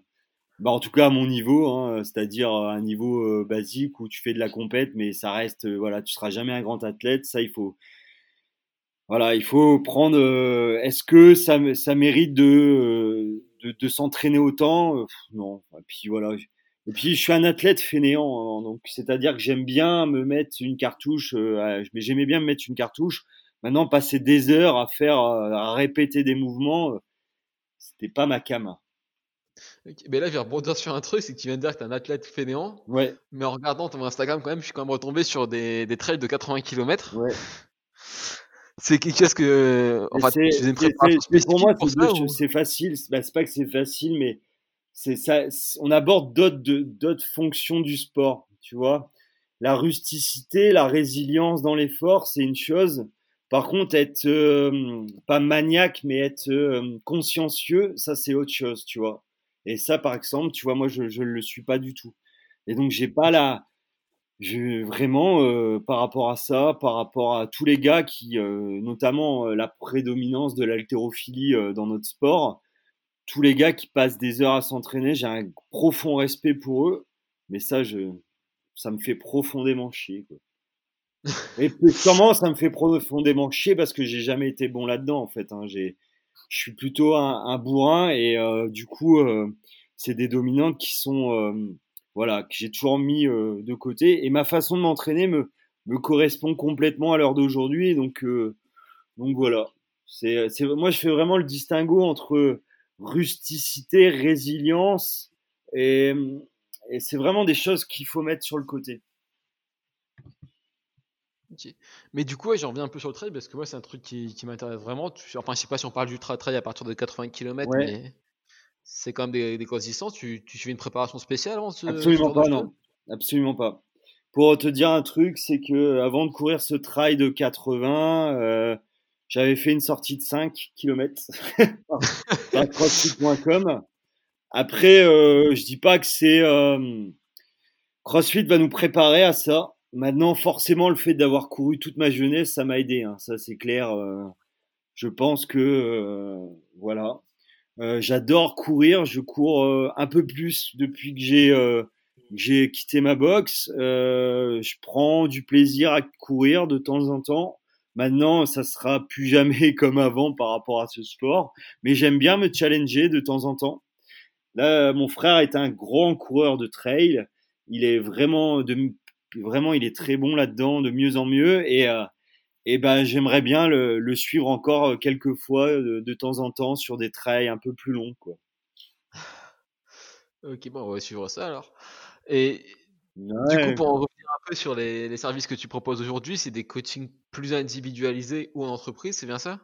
Bah, en tout cas à mon niveau, hein, c'est-à-dire un niveau euh, basique où tu fais de la compète, mais ça reste, euh, voilà, tu seras jamais un grand athlète. Ça, il faut, voilà, il faut prendre. Euh, est-ce que ça, ça mérite de, euh, de, de s'entraîner autant? Euh, Non. Et puis voilà. Et puis je suis un athlète fainéant, hein, donc c'est-à-dire que j'aime bien me mettre une cartouche. mais j'aimais bien me mettre une cartouche. Maintenant, passer des heures à faire, à répéter des mouvements, c'était pas ma cam. Mais là, je vais rebondir sur un truc, c'est que tu viens de dire que tu es un athlète fainéant. Ouais. Mais en regardant ton Instagram, quand même, je suis quand même retombé sur des, des trails de 80 km. Ouais. C'est chose que. Enfin, c'est- pour moi, c'est, ou- facile. C'est- bah, c'est pas que c'est facile, mais c'est ça. On aborde d'autres, d'autres fonctions du sport. Tu vois, la rusticité, la résilience dans l'effort, c'est une chose. Par contre, être euh, pas maniaque, mais être euh, consciencieux, ça c'est autre chose, tu vois. Et ça, par exemple, tu vois, moi, je je le suis pas du tout. Et donc, j'ai pas la, je, vraiment, euh, par rapport à ça, par rapport à tous les gars qui, euh, notamment euh, la prédominance de l'haltérophilie euh, dans notre sport, tous les gars qui passent des heures à s'entraîner, j'ai un profond respect pour eux, mais ça, je, ça me fait profondément chier. Quoi. [laughs] Et sûrement, ça me fait profondément chier parce que j'ai jamais été bon là-dedans, en fait. Hein. J'ai, je suis plutôt un, un bourrin et euh, du coup, euh, c'est des dominantes qui sont, euh, voilà, que j'ai toujours mis euh, de côté. Et ma façon de m'entraîner me, me correspond complètement à l'heure d'aujourd'hui. Donc, euh, donc voilà. C'est, c'est, moi, je fais vraiment le distinguo entre rusticité, résilience et, et c'est vraiment des choses qu'il faut mettre sur le côté. Mais du coup, ouais, j'en reviens un peu sur le trail parce que moi, c'est un truc qui, qui m'intéresse vraiment. Enfin, je sais pas si on parle du tra- trail à partir de 80 km, Ouais. mais c'est quand même des, des grosses distances. Tu, tu fais une préparation spéciale avant ce, Absolument pas, non. Absolument pas. Pour te dire un truc, c'est que avant de courir ce trail de 80, euh, j'avais fait une sortie de 5 km [laughs] par crossfit.com. Après, euh, je dis pas que c'est euh, CrossFit va nous préparer à ça. Maintenant, forcément, le fait d'avoir couru toute ma jeunesse, ça m'a aidé. hein. Ça, c'est clair. euh, je pense que euh, voilà. Euh, J'adore courir. Je cours euh, un peu plus depuis que j'ai euh, quitté ma boxe. Je prends du plaisir à courir de temps en temps. Maintenant, ça sera plus [laughs] jamais comme avant par rapport à ce sport, mais j'aime bien me challenger de temps en temps. Là, mon frère est un grand coureur de trail. Il est vraiment vraiment, il est très bon là-dedans, de mieux en mieux, et et ben j'aimerais bien le, le suivre encore euh, quelques fois de, de temps en temps sur des trails un peu plus longs, quoi. [laughs] Ok, bon, on va suivre ça alors. Et du coup, pour en revenir un peu sur les, les services que tu proposes aujourd'hui, c'est des coachings plus individualisés ou en entreprise, c'est bien ça?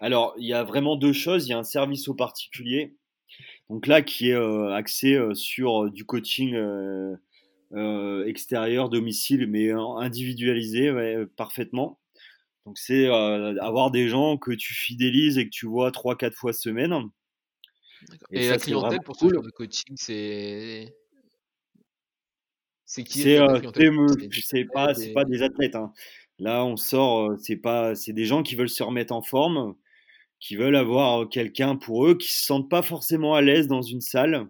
Alors, il y a vraiment deux choses. Il y a un service au particulier, donc là qui est euh, axé euh, sur du coaching euh, extérieur, domicile, mais euh, individualisé ouais, euh, parfaitement. Donc c'est euh, avoir des gens que tu fidélises et que tu vois trois, quatre fois semaine. Et Et ça, la c'est clientèle pour ce cool. genre de coaching, c'est. C'est qui C'est euh, c'est pas c'est des- pas des athlètes. hein. Là, on sort, euh, c'est pas c'est des gens qui veulent se remettre en forme, qui veulent avoir euh, quelqu'un pour eux, qui se sentent pas forcément à l'aise dans une salle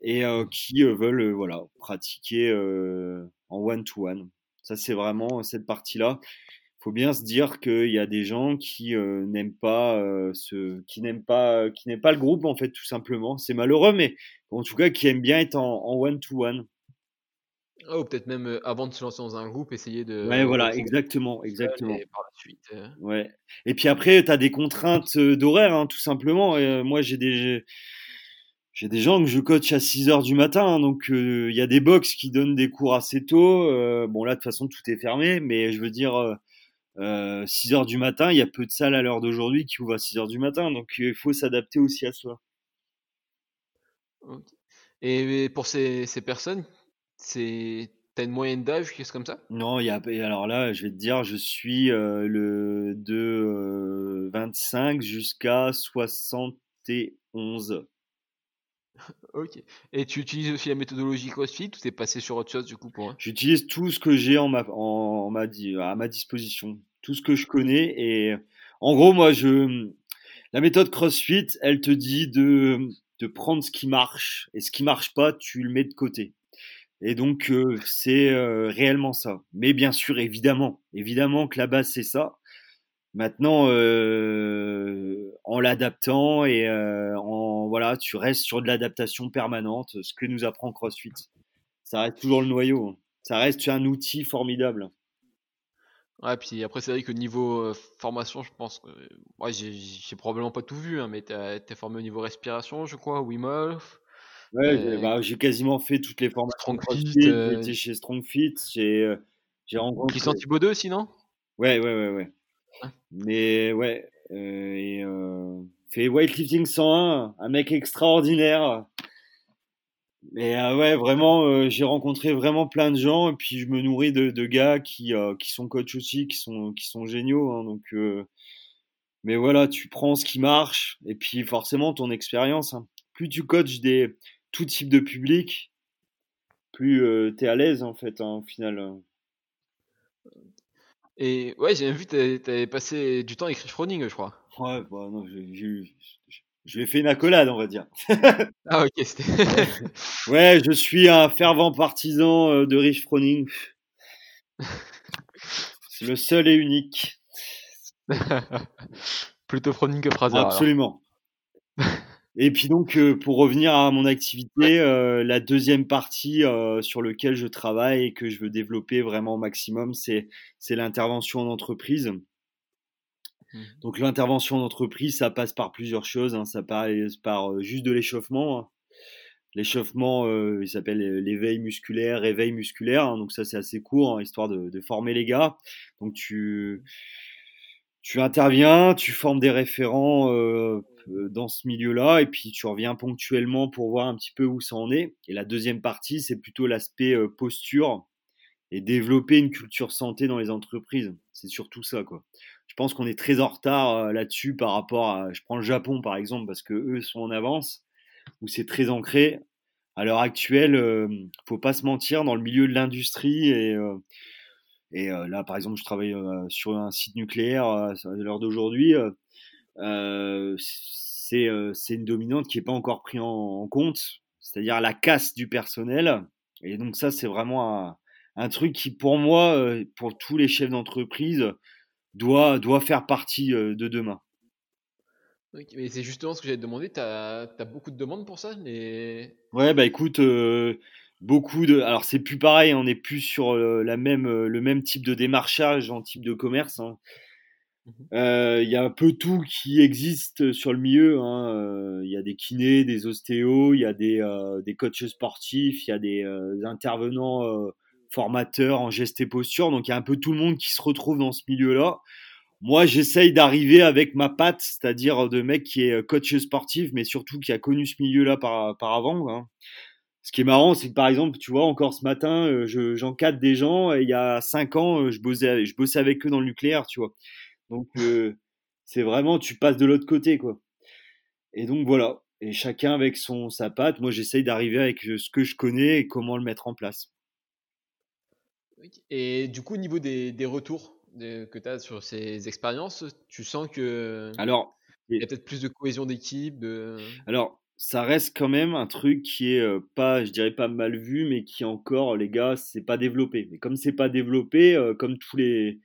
et qui veulent voilà pratiquer en one to one. Ça, c'est vraiment cette partie-là. Faut bien se dire qu'il y a des gens qui n'aiment pas ce, qui n'aiment pas, qui n'aiment pas le groupe en fait, tout simplement. C'est malheureux, mais en tout cas, qui aiment bien être en, en one to one. Ah, ou peut-être même avant de se lancer dans un groupe, essayer de. Ouais, voilà, exactement, exactement. Et par la suite. Ouais. Et puis après, tu as des contraintes d'horaire, hein, tout simplement. Et, moi, j'ai des, j'ai des gens que je coach à 6 heures du matin. hein, donc, euh, il y a des box qui donnent des cours assez tôt. euh, bon, là, de toute façon, tout est fermé. Mais je veux dire, euh, euh, 6 heures du matin, il y a peu de salles à l'heure d'aujourd'hui qui ouvrent à 6 heures du matin. Donc, il faut s'adapter aussi à ok. Et pour ces, ces personnes, c'est. T'as une moyenne d'âge, quelque chose comme ça? Non, y a, alors là, je vais te dire, je suis euh, le de euh, 25 jusqu'à 71. Ok. Et tu utilises aussi la méthodologie CrossFit ou t'es passé sur autre chose du coup pour. J'utilise tout ce que j'ai en ma, en, en ma, à ma disposition, tout ce que je connais. Et en gros, moi, je, la méthode CrossFit, elle te dit de, de prendre ce qui marche et ce qui marche pas, tu le mets de côté. Et donc, euh, c'est euh, réellement ça. Mais bien sûr, évidemment, évidemment que la base, c'est ça. Maintenant, euh, en l'adaptant et euh, en voilà, tu restes sur de l'adaptation permanente, ce que nous apprend CrossFit. Ça reste toujours le noyau. Ça reste un outil formidable. Ouais, puis après, c'est vrai que niveau euh, formation, je pense que. Ouais, j'ai probablement pas tout vu, hein, mais t'es formé au niveau respiration, je crois, Wim Hof. Ouais, bah, j'ai quasiment fait toutes les formations. J'ai euh, chez Strongfit, j'ai rencontré. Christian Thibaut 2 sinon Ouais, ouais, ouais, ouais. Mais ouais, euh, et euh, fait weightlifting 101, un mec extraordinaire. Mais euh, ouais, vraiment, j'ai rencontré vraiment plein de gens et puis je me nourris de, gars qui, qui sont coachs aussi, qui sont, qui sont géniaux. hein, donc, mais voilà, tu prends ce qui marche et puis forcément ton expérience. hein. Plus tu coaches des tout type de public, plus euh, t'es à l'aise en fait, hein, au final. Et ouais, j'ai vu que t'avais passé du temps avec Chris Froning, je crois. Ouais, bah non, j'ai, je lui ai fait une accolade, on va dire. [laughs] Ah, ok, c'était. Ouais, je suis un fervent partisan euh, de Rich Froning. C'est le seul et unique. [laughs] Plutôt Froning que Fraser. Absolument. [laughs] Et puis donc, euh, pour revenir à mon activité, euh, la deuxième partie euh, sur laquelle je travaille et que je veux développer vraiment au maximum, c'est l'intervention en entreprise. Mhm. Donc l'intervention en entreprise, ça passe par plusieurs choses. hein. Ça passe par juste de l'échauffement. hein. L'échauffement, il s'appelle l'éveil musculaire, réveil musculaire. hein. donc ça, c'est assez court, histoire de, de former les gars. Donc tu tu interviens, tu formes des référents euh, euh, dans ce milieu-là, et puis tu reviens ponctuellement pour voir un petit peu où ça en est. Et la deuxième partie, c'est plutôt l'aspect euh, posture et développer une culture santé dans les entreprises. C'est surtout ça, quoi. Je pense qu'on est très en retard là-dessus par rapport à. Je prends le Japon par exemple parce que eux sont en avance, où c'est très ancré. À l'heure actuelle, faut pas se mentir, dans le milieu de l'industrie et et euh, là, par exemple, je travaille euh, sur un site nucléaire euh, à l'heure d'aujourd'hui. c'est une dominante qui n'est pas encore prise en, en compte, c'est-à-dire la casse du personnel. Et donc ça, c'est vraiment un, un truc qui, pour moi, pour tous les chefs d'entreprise, doit, doit faire partie de demain. Mais c'est justement ce que j'allais te demander. T'as as beaucoup de demandes pour ça les... Ouais, bah écoute, euh, beaucoup de. Alors c'est plus pareil, on n'est plus sur euh, la même, euh, le même type de démarchage en type de commerce. hein. Mhm. Euh, Il y a un peu tout qui existe sur le milieu. hein. Euh, Il y a des kinés, des ostéos, il y a des, euh, des coachs sportifs, il y a des intervenants formateurs en geste et posture. Donc il y a un peu tout le monde qui se retrouve dans ce milieu-là. Moi, j'essaye d'arriver avec ma patte, c'est-à-dire de mec qui est coach sportif, mais surtout qui a connu ce milieu-là par, par avant. hein. Ce qui est marrant, c'est que par exemple, tu vois, encore ce matin, euh, je- j'encadre des gens. Et il y a cinq ans, euh, je bossais, je bossais avec eux dans le nucléaire, tu vois. Donc, euh, c'est vraiment, tu passes de l'autre côté, quoi. Et donc, voilà. Et chacun avec son, sa patte. Moi, j'essaye d'arriver avec ce que je connais et comment le mettre en place. Et du coup, au niveau des, des retours de- que tu as sur ces expériences, tu sens que Alors, il y a peut-être plus de cohésion d'équipe, de... alors, ça reste quand même un truc qui est pas, je dirais pas mal vu, mais qui encore, les gars, c'est pas développé. Mais comme c'est pas développé, comme tous les,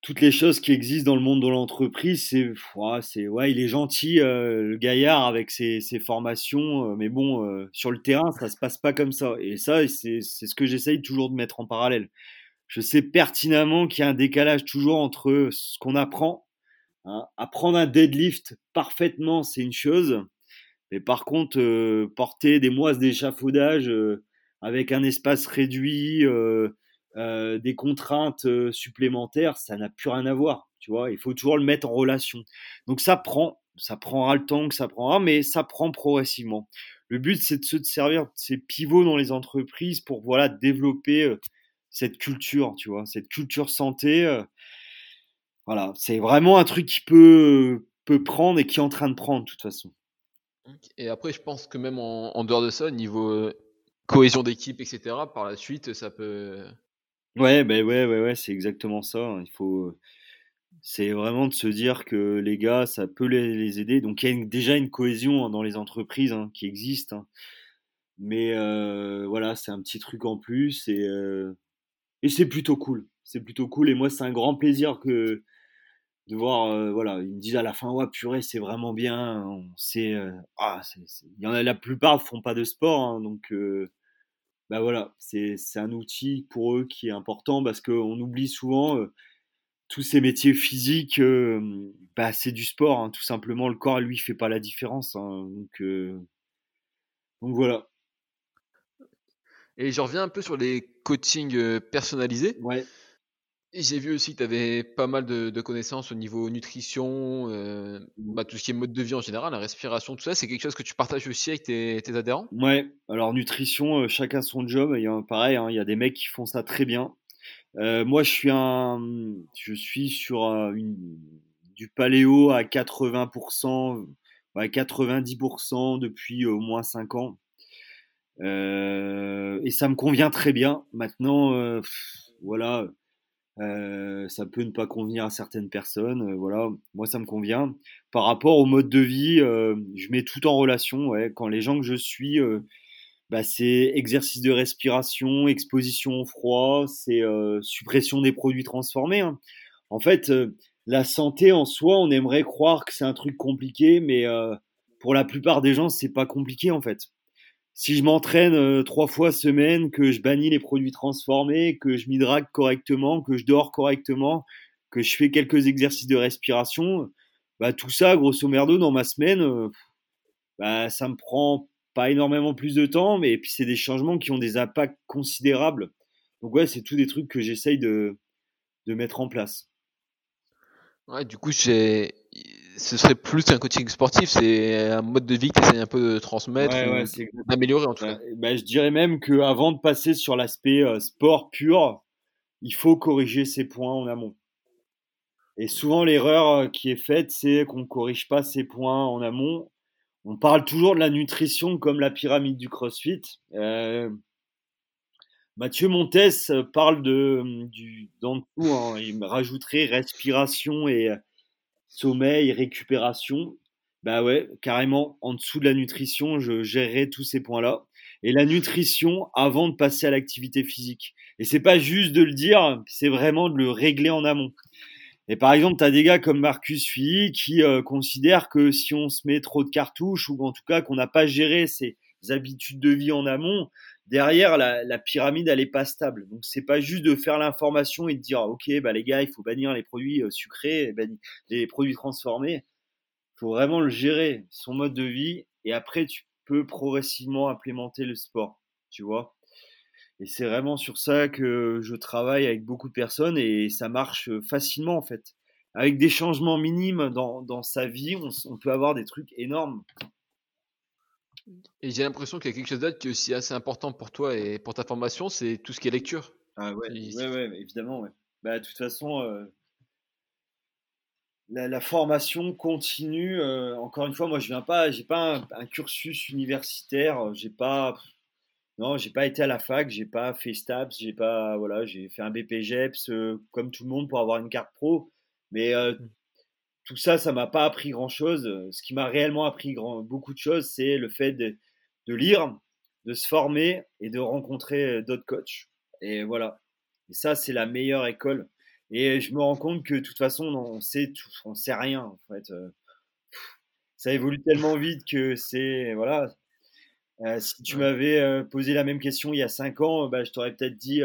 toutes les choses qui existent dans le monde de l'entreprise, c'est, ouais, ouais, il est gentil, le gaillard avec ses, ses formations, mais bon, sur le terrain, ça se passe pas comme ça. Et ça, c'est, c'est ce que j'essaye toujours de mettre en parallèle. Je sais pertinemment qu'il y a un décalage toujours entre ce qu'on apprend. hein. Apprendre un deadlift parfaitement, c'est une chose, mais par contre, euh, porter des moisses d'échafaudage euh, avec un espace réduit, euh, euh, des contraintes supplémentaires, ça n'a plus rien à voir. Tu vois, il faut toujours le mettre en relation. Donc ça prend, ça prendra le temps que ça prendra, mais ça prend progressivement. Le but, c'est de se servir de ces pivots dans les entreprises pour voilà développer cette culture, tu vois, cette culture santé. voilà, c'est vraiment un truc qui peut peut prendre et qui est en train de prendre de toute façon. Et après, je pense que même en, dehors de ça, niveau euh, cohésion d'équipe, etc., par la suite, ça peut... Ouais, ben ouais, ouais, ouais, c'est exactement ça. hein. Il faut, c'est vraiment de se dire que les gars, ça peut les, aider. Donc il y a déjà une cohésion hein, dans les entreprises hein, qui existe. Mais euh, voilà, c'est un petit truc en plus et, euh, et c'est plutôt cool. C'est plutôt cool et moi c'est un grand plaisir que de voir. euh, voilà, ils me disent à la fin, ouais, purée, c'est vraiment bien. On sait, euh, ah, il y en a la plupart font pas de sport, hein, donc. euh, bah voilà, c'est un outil pour eux qui est important parce qu'on oublie souvent tous ces métiers physiques, bah, c'est du sport, hein, tout simplement. Le corps, lui, fait pas la différence. Hein, donc, donc voilà. Et je reviens un peu sur les coachings personnalisés. Ouais. J'ai vu aussi que tu avais pas mal de, connaissances au niveau nutrition, mmh. bah, tout ce qui est mode de vie en général, la respiration, tout ça. C'est quelque chose que tu partages aussi avec tes, adhérents? Ouais, alors nutrition, chacun son job. Pareil, hein, il y a des mecs qui font ça très bien. moi, je suis, un, je suis sur une, du paléo à 80%, à 90% depuis au moins 5 ans. et ça me convient très bien. Maintenant, voilà euh, ça peut ne pas convenir à certaines personnes. Euh, voilà, moi ça me convient. Par rapport au mode de vie, euh, je mets tout en relation. Quand les gens que je suis, bah, c'est exercice de respiration, exposition au froid, c'est suppression des produits transformés. Hein. En fait, la santé en soi, on aimerait croire que c'est un truc compliqué, mais pour la plupart des gens, c'est pas compliqué en fait si je m'entraîne euh, trois fois semaine, que je bannis les produits transformés, que je m'hydrate correctement, que je dors correctement, que je fais quelques exercices de respiration, bah, tout ça, grosso merdo, dans ma semaine, euh, bah, ça me prend pas énormément plus de temps, mais puis c'est des changements qui ont des impacts considérables. Donc ouais, c'est tous des trucs que j'essaye de, de mettre en place. Ouais, du coup, c'est ce serait plus qu'un coaching sportif, c'est un mode de vie que tu un peu de transmettre, d'améliorer en tout cas. Bah, je dirais même qu'avant de passer sur l'aspect euh, sport pur, il faut corriger ses points en amont. Et souvent, l'erreur euh, qui est faite, c'est qu'on ne corrige pas ses points en amont. On parle toujours de la nutrition comme la pyramide du CrossFit. Euh, Mathieu Montes parle de, du, dans tout, hein, il me rajouterait respiration et sommeil, récupération. Bah ouais, carrément, en dessous de la nutrition, je gérerai tous ces points-là. Et la nutrition avant de passer à l'activité physique. Et c'est pas juste de le dire, c'est vraiment de le régler en amont. Et par exemple, tu as des gars comme Marcus Fille qui euh, considèrent que si on se met trop de cartouches ou en tout cas qu'on n'a pas géré ses habitudes de vie en amont, derrière la, pyramide elle est pas stable. Donc c'est pas juste de faire l'information et de dire ok bah les gars il faut bannir les produits euh, sucrés, les produits transformés. Faut vraiment le gérer son mode de vie et après tu peux progressivement implémenter le sport, tu vois. Et c'est vraiment sur ça que je travaille avec beaucoup de personnes et ça marche facilement en fait. Avec des changements minimes dans, sa vie, on peut avoir des trucs énormes. Et j'ai l'impression qu'il y a quelque chose d'autre qui est aussi assez important pour toi et pour ta formation, c'est tout ce qui est lecture. Ah ouais, ouais, évidemment, ouais. Bah, de toute façon, euh, la, formation continue. Euh, encore une fois, moi, je viens pas, j'ai pas un, cursus universitaire, j'ai pas, non, j'ai pas été à la fac, j'ai pas fait STAPS, j'ai pas, voilà, j'ai fait un BPGEPS euh, comme tout le monde pour avoir une carte pro, mais mmh tout ça, ça m'a pas appris grand chose. Ce qui m'a réellement appris grand, beaucoup de choses, c'est le fait de, lire, de se former et de rencontrer euh, d'autres coachs. Et voilà. Et ça, c'est la meilleure école. Et je me rends compte que de toute façon, on sait tout, on sait rien en fait. Euh. Ça évolue tellement vite que c'est voilà. Euh, si tu m'avais posé la même question il y a cinq ans, bah, je t'aurais peut-être dit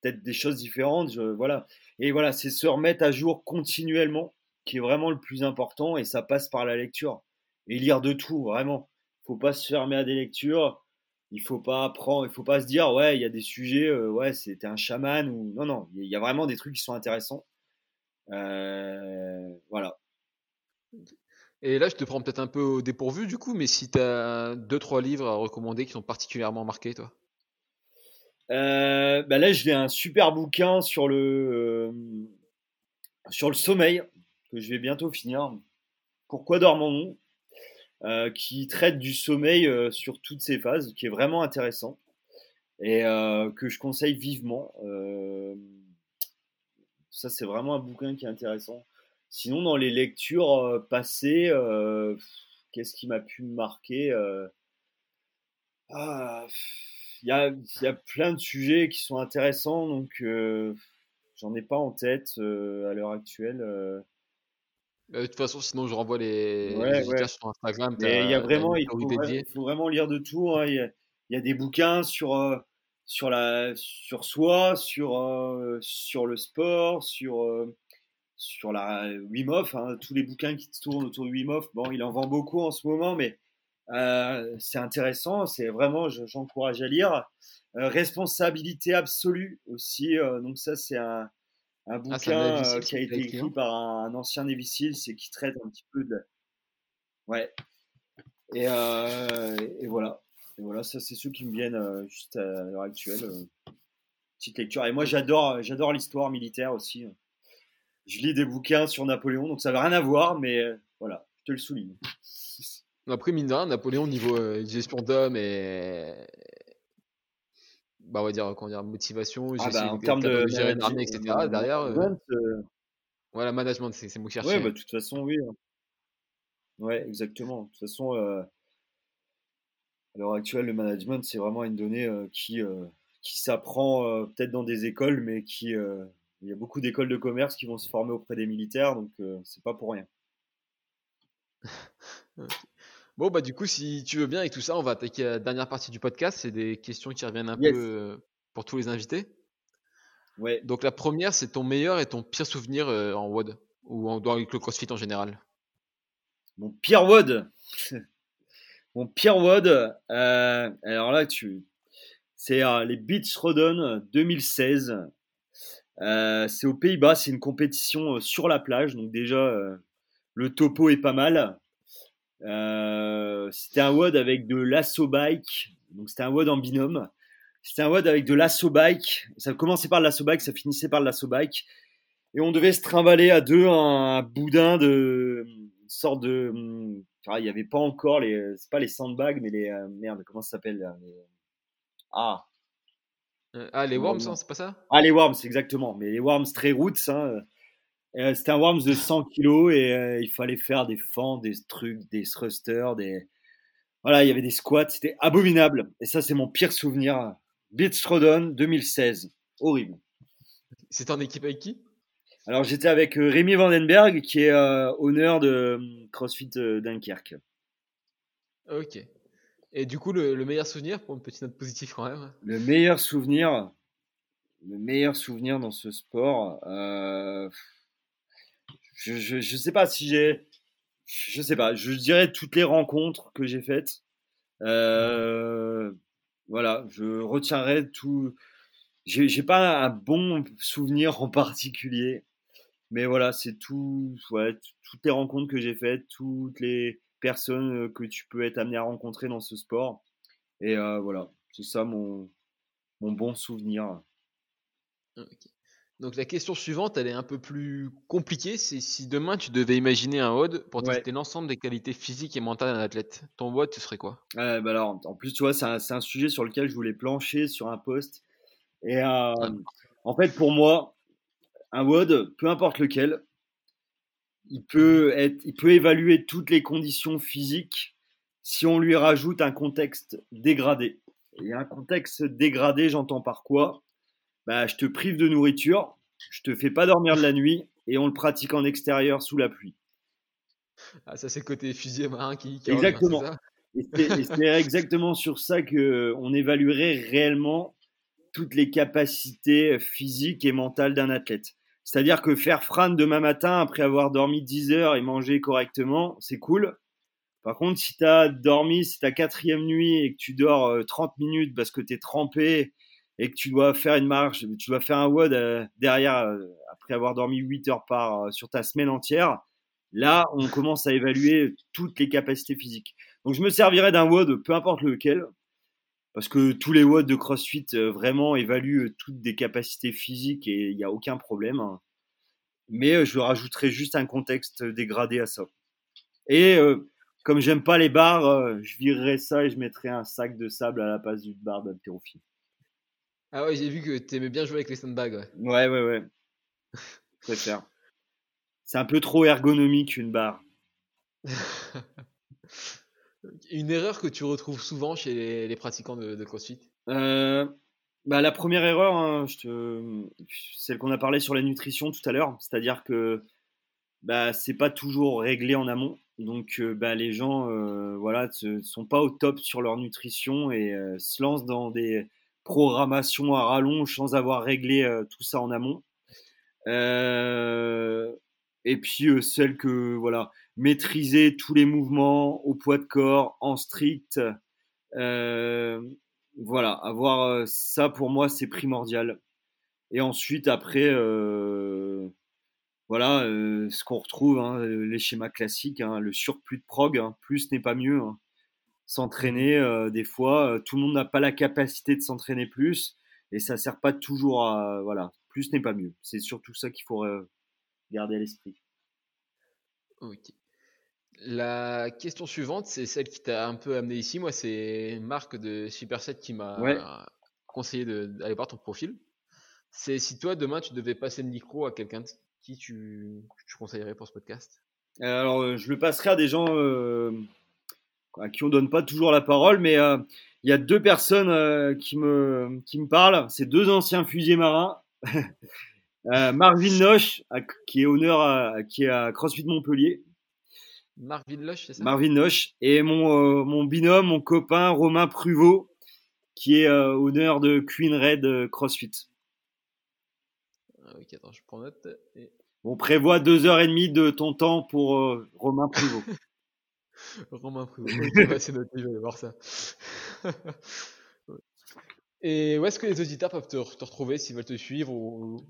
peut-être des choses différentes. voilà. Et voilà, c'est se remettre à jour continuellement qui est vraiment le plus important et ça passe par la lecture. Et lire de tout, vraiment. Faut pas se fermer à des lectures. Il faut pas apprendre, il faut pas se dire ouais, il y a des sujets, euh, ouais, c'était un chaman ou non non, il y a vraiment des trucs qui sont intéressants. Euh, voilà. Et là, je te prends peut-être un peu au dépourvu du coup, mais si tu as deux trois livres à recommander qui sont particulièrement marqués, toi? Euh, bah là, j'ai un super bouquin sur le sur le sommeil que je vais bientôt finir. Pourquoi dormons-nous? Euh, qui traite du sommeil euh, sur toutes ses phases, qui est vraiment intéressant et euh, que je conseille vivement. ça, c'est vraiment un bouquin qui est intéressant. Sinon, dans les lectures passées, qu'est-ce qui m'a pu marquer ah, il y, a, plein de sujets qui sont intéressants, donc j'en ai pas en tête à l'heure actuelle. De toute façon, sinon je renvoie les, ouais, sur Instagram. il y a vraiment, il faut, vraiment lire de tout. Hein. il y a des bouquins sur, euh, sur, la, sur soi, sur, euh, sur le sport, sur, euh, sur la Wim Hof, hein, tous les bouquins qui tournent autour de Wim Hof. Bon, il en vend beaucoup en ce moment, mais c'est intéressant, c'est vraiment, j'encourage à lire. responsabilité absolue aussi, donc ça c'est un, un Ah, bouquin un Seal qui a été écrit, hein. par un, ancien Navy Seal, c'est qui traite un petit peu de. Ouais. Et, euh, et voilà. Et voilà, ça c'est ceux qui me viennent juste à l'heure actuelle. petite lecture. Et moi j'adore, j'adore l'histoire militaire aussi. Je lis des bouquins sur Napoléon, donc ça n'a rien à voir, mais voilà, je te le souligne. Après, mine de rien, Napoléon, niveau euh, gestion d'hommes et. Bah, on va dire, comment dire, motivation, Ah bah, en termes de, gérer une armée, etc. Derrière, euh, management, euh, voilà, management, c'est le mot que je Ouais, cherchais. bah, de toute façon, oui. hein. Ouais, exactement. De toute façon, euh, à l'heure actuelle, le management, c'est vraiment une donnée euh, qui, qui s'apprend peut-être dans des écoles, mais qui, il y a beaucoup d'écoles de commerce qui vont se former auprès des militaires, donc c'est pas pour rien. [laughs] Bon, bah, du coup, si tu veux bien et tout ça, on va attaquer la dernière partie du podcast. C'est des questions qui reviennent un Yes. peu euh, pour tous les invités. Ouais. Donc, la première, c'est ton meilleur et ton pire souvenir euh, en WOD ou en, avec le CrossFit en général? Mon pire WOD. [laughs] Mon pire WOD. euh, alors là, tu, c'est euh, les Beach Rodon 2016. Euh, c'est aux Pays-Bas. C'est une compétition sur la plage. Donc déjà, le topo est pas mal. Euh, c'était un WOD avec de lasso bike. Donc c'était un WOD en binôme. C'était un WOD avec de lasso bike. Ça commençait par lasso bike, ça finissait par lasso bike. Et on devait se trimballer à deux un boudin de une sorte de. hum, enfin, il n'y avait pas encore les. C'est pas les sandbags, mais les. euh, merde, comment ça s'appelle les- Ah, Euh, ah, les Worms, hein, c'est pas ça? Ah, les worms, exactement. Mais les worms très roots. Hein. Euh, C'était un worms de 100 kilos et euh, il fallait faire des fentes, des trucs, des thrusters, des. Voilà, il y avait des squats. C'était abominable. Et ça, c'est mon pire souvenir. Beach Rodon 2016. Horrible. C'était en équipe avec qui? Alors, j'étais avec euh, Rémi Vandenberg, qui est euh, honneur de CrossFit Dunkerque. Ok. Et du coup, le, le meilleur souvenir, pour une petite note positive quand même. Le meilleur souvenir, le meilleur souvenir dans ce sport, je, je, je sais pas si j'ai, je sais pas, je dirais toutes les rencontres que j'ai faites. Euh, voilà, je retiendrai tout. J'ai pas un bon souvenir en particulier, mais voilà, c'est tout, ouais, toutes les rencontres que j'ai faites, toutes les personnes euh, que tu peux être amené à rencontrer dans ce sport. Et euh, voilà, c'est ça mon, mon bon souvenir. Ok. Donc la question suivante, elle est un peu plus compliquée. C'est si demain tu devais imaginer un WOD pour Ouais. tester l'ensemble des qualités physiques et mentales d'un athlète, ton WOD, ce serait quoi? Bah alors, en plus, tu vois, c'est un, sujet sur lequel je voulais plancher sur un post. Et euh, en fait, pour moi, un WOD, peu importe lequel, il peut, être, il peut évaluer toutes les conditions physiques si on lui rajoute un contexte dégradé. Et un contexte dégradé, j'entends par quoi? Bah, Je te prive de nourriture, je te fais pas dormir de la nuit et on le pratique en extérieur sous la pluie. Ah, ça c'est le côté fusilier marin qui, Exactement. c'est Et c'est- c'est [laughs] exactement sur ça qu'on évaluerait réellement toutes les capacités physiques et mentales d'un athlète. C'est-à-dire que faire Fran demain matin après avoir dormi 10 heures et mangé correctement, c'est cool. Par contre, si tu as dormi, si ta quatrième nuit et que tu dors euh, 30 minutes parce que tu es trempé et que tu dois faire une marche, tu dois faire un WOD euh, derrière euh, après avoir dormi 8 heures par, euh, sur ta semaine entière, là, on commence à évaluer toutes les capacités physiques. Donc je me servirais d'un WOD, peu importe lequel, parce que tous les WOD de CrossFit vraiment évaluent toutes des capacités physiques et il n'y a aucun problème. hein. Mais je rajouterais juste un contexte dégradé à ça. Et comme j'aime pas les barres, je virerais ça et je mettrais un sac de sable à la place d'une barre d'haltérophilie. Ah ouais, j'ai vu que tu aimais bien jouer avec les sandbags. Ouais. Ouais, ouais, ouais. [laughs] Je préfère. C'est un peu trop ergonomique une barre. [laughs] Une erreur que tu retrouves souvent chez les, les pratiquants de, de CrossFit? Euh, bah, la première erreur, hein, te... celle qu'on a parlé sur la nutrition tout à l'heure, c'est-à-dire que bah, c'est pas toujours réglé en amont. Donc, bah, les gens, voilà, ne sont pas au top sur leur nutrition et se lancent dans des programmations à rallonge sans avoir réglé tout ça en amont. et puis celles que voilà, maîtriser tous les mouvements au poids de corps en strict. voilà, avoir ça pour moi c'est primordial. Et ensuite après voilà, euh, ce qu'on retrouve, hein, euh, les schémas classiques, hein, le surplus de prog, hein, plus n'est pas mieux. S'entraîner, euh, des fois, tout le monde n'a pas la capacité de s'entraîner plus, et ça sert pas toujours à, voilà, plus n'est pas mieux. C'est surtout ça qu'il faut garder à l'esprit. Ok. La question suivante, c'est celle qui t'a un peu amené ici. Moi, c'est Marc de Superset qui m'a conseillé d'aller voir ton profil. C'est si toi, demain, tu devais passer le micro à quelqu'un qui tu, conseillerais pour ce podcast? Alors, euh, je le passerai à des gens euh, à qui on donne pas toujours la parole, mais euh, il y a deux personnes qui, me, qui me parlent. C'est deux anciens fusiliers marins. [laughs] Marvin Noche, qui est honneur à, qui est à CrossFit Montpellier. Marvin Noche, c'est ça? Marvin Noche. Et mon, mon binôme, mon copain Romain Pruvot, qui est honneur de Queen Red CrossFit. Ok, attends, je prends note. On prévoit deux heures et demie de ton temps pour euh, Romain Privot. [laughs] Romain Privot, [laughs] ok, c'est noté, je vais aller voir ça. [laughs] et où est-ce que les auditeurs peuvent te, retrouver s'ils veulent te suivre ou...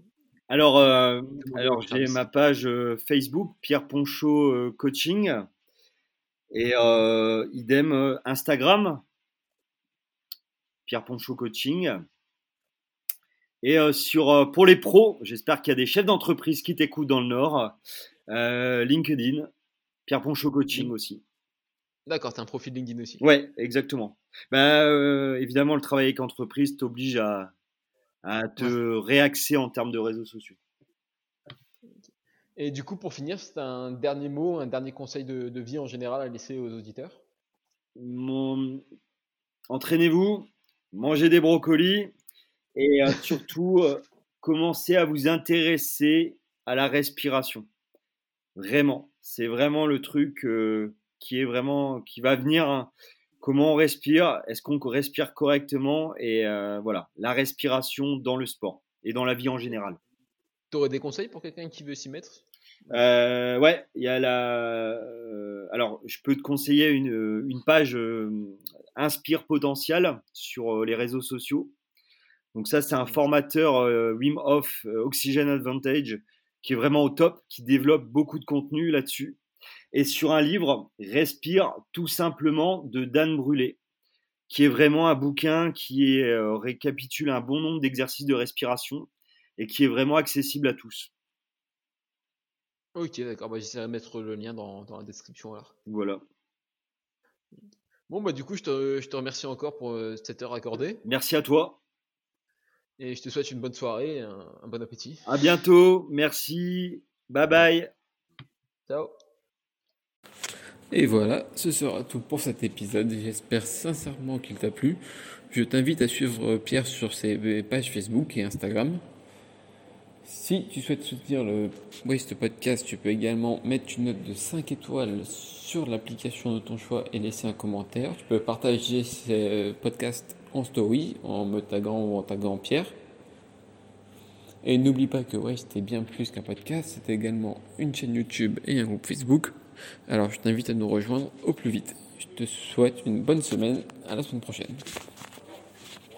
Alors, euh, alors j'ai ma page euh, Facebook, Pierre Ponchot Coaching, et idem Instagram, Pierre Ponchot Coaching. Et euh, sur, euh, pour les pros, j'espère qu'il y a des chefs d'entreprise qui t'écoutent dans le Nord. Euh, LinkedIn, Pierre Ponchot Coaching aussi. D'accord, tu as un profil LinkedIn aussi. Ouais, exactement. Bah, évidemment, le travail avec entreprise t'oblige à, à, te réaxer en termes de réseaux sociaux. Et du coup, pour finir, c'est un dernier mot, un dernier conseil de, de, vie en général à laisser aux auditeurs? Mon... Entraînez-vous, mangez des brocolis et euh, [laughs] surtout, euh, commencez à vous intéresser à la respiration. Vraiment, c'est vraiment le truc euh, qui est vraiment qui va venir. Hein. Comment on respire Est-ce qu'on respire correctement Et voilà, la respiration dans le sport et dans la vie en général. Tu aurais des conseils pour quelqu'un qui veut s'y mettre? Ouais, il y a la. alors, je peux te conseiller une, une page Inspire Potentiel sur les réseaux sociaux. Donc ça, c'est un mmh. formateur euh, Wim Hof euh, Oxygen Advantage qui est vraiment au top, qui développe beaucoup de contenu là-dessus. Et sur un livre, Respire tout simplement de Dan Brûlé, qui est vraiment un bouquin qui euh, récapitule un bon nombre d'exercices de respiration et qui est vraiment accessible à tous. Ok, d'accord. Bah, J'essaierai de mettre le lien dans, la description alors. Voilà. Bon, bah du coup, je te, je te remercie encore pour cette heure accordée. Merci à toi. Et je te souhaite une bonne soirée, un, un bon appétit. À bientôt, merci, bye bye. Ciao. Et voilà, ce sera tout pour cet épisode. J'espère sincèrement qu'il t'a plu. Je t'invite à suivre Pierre sur ses pages Facebook et Instagram. Si tu souhaites soutenir le Waste Podcast, tu peux également mettre une note de 5 étoiles sur l'application de ton choix et laisser un commentaire. Tu peux partager ces podcasts en story en me taguant ou en taguant Pierre. Et n'oublie pas que Waste est bien plus qu'un podcast, c'est également une chaîne YouTube et un groupe Facebook. Alors je t'invite à nous rejoindre au plus vite. Je te souhaite une bonne semaine, à la semaine prochaine.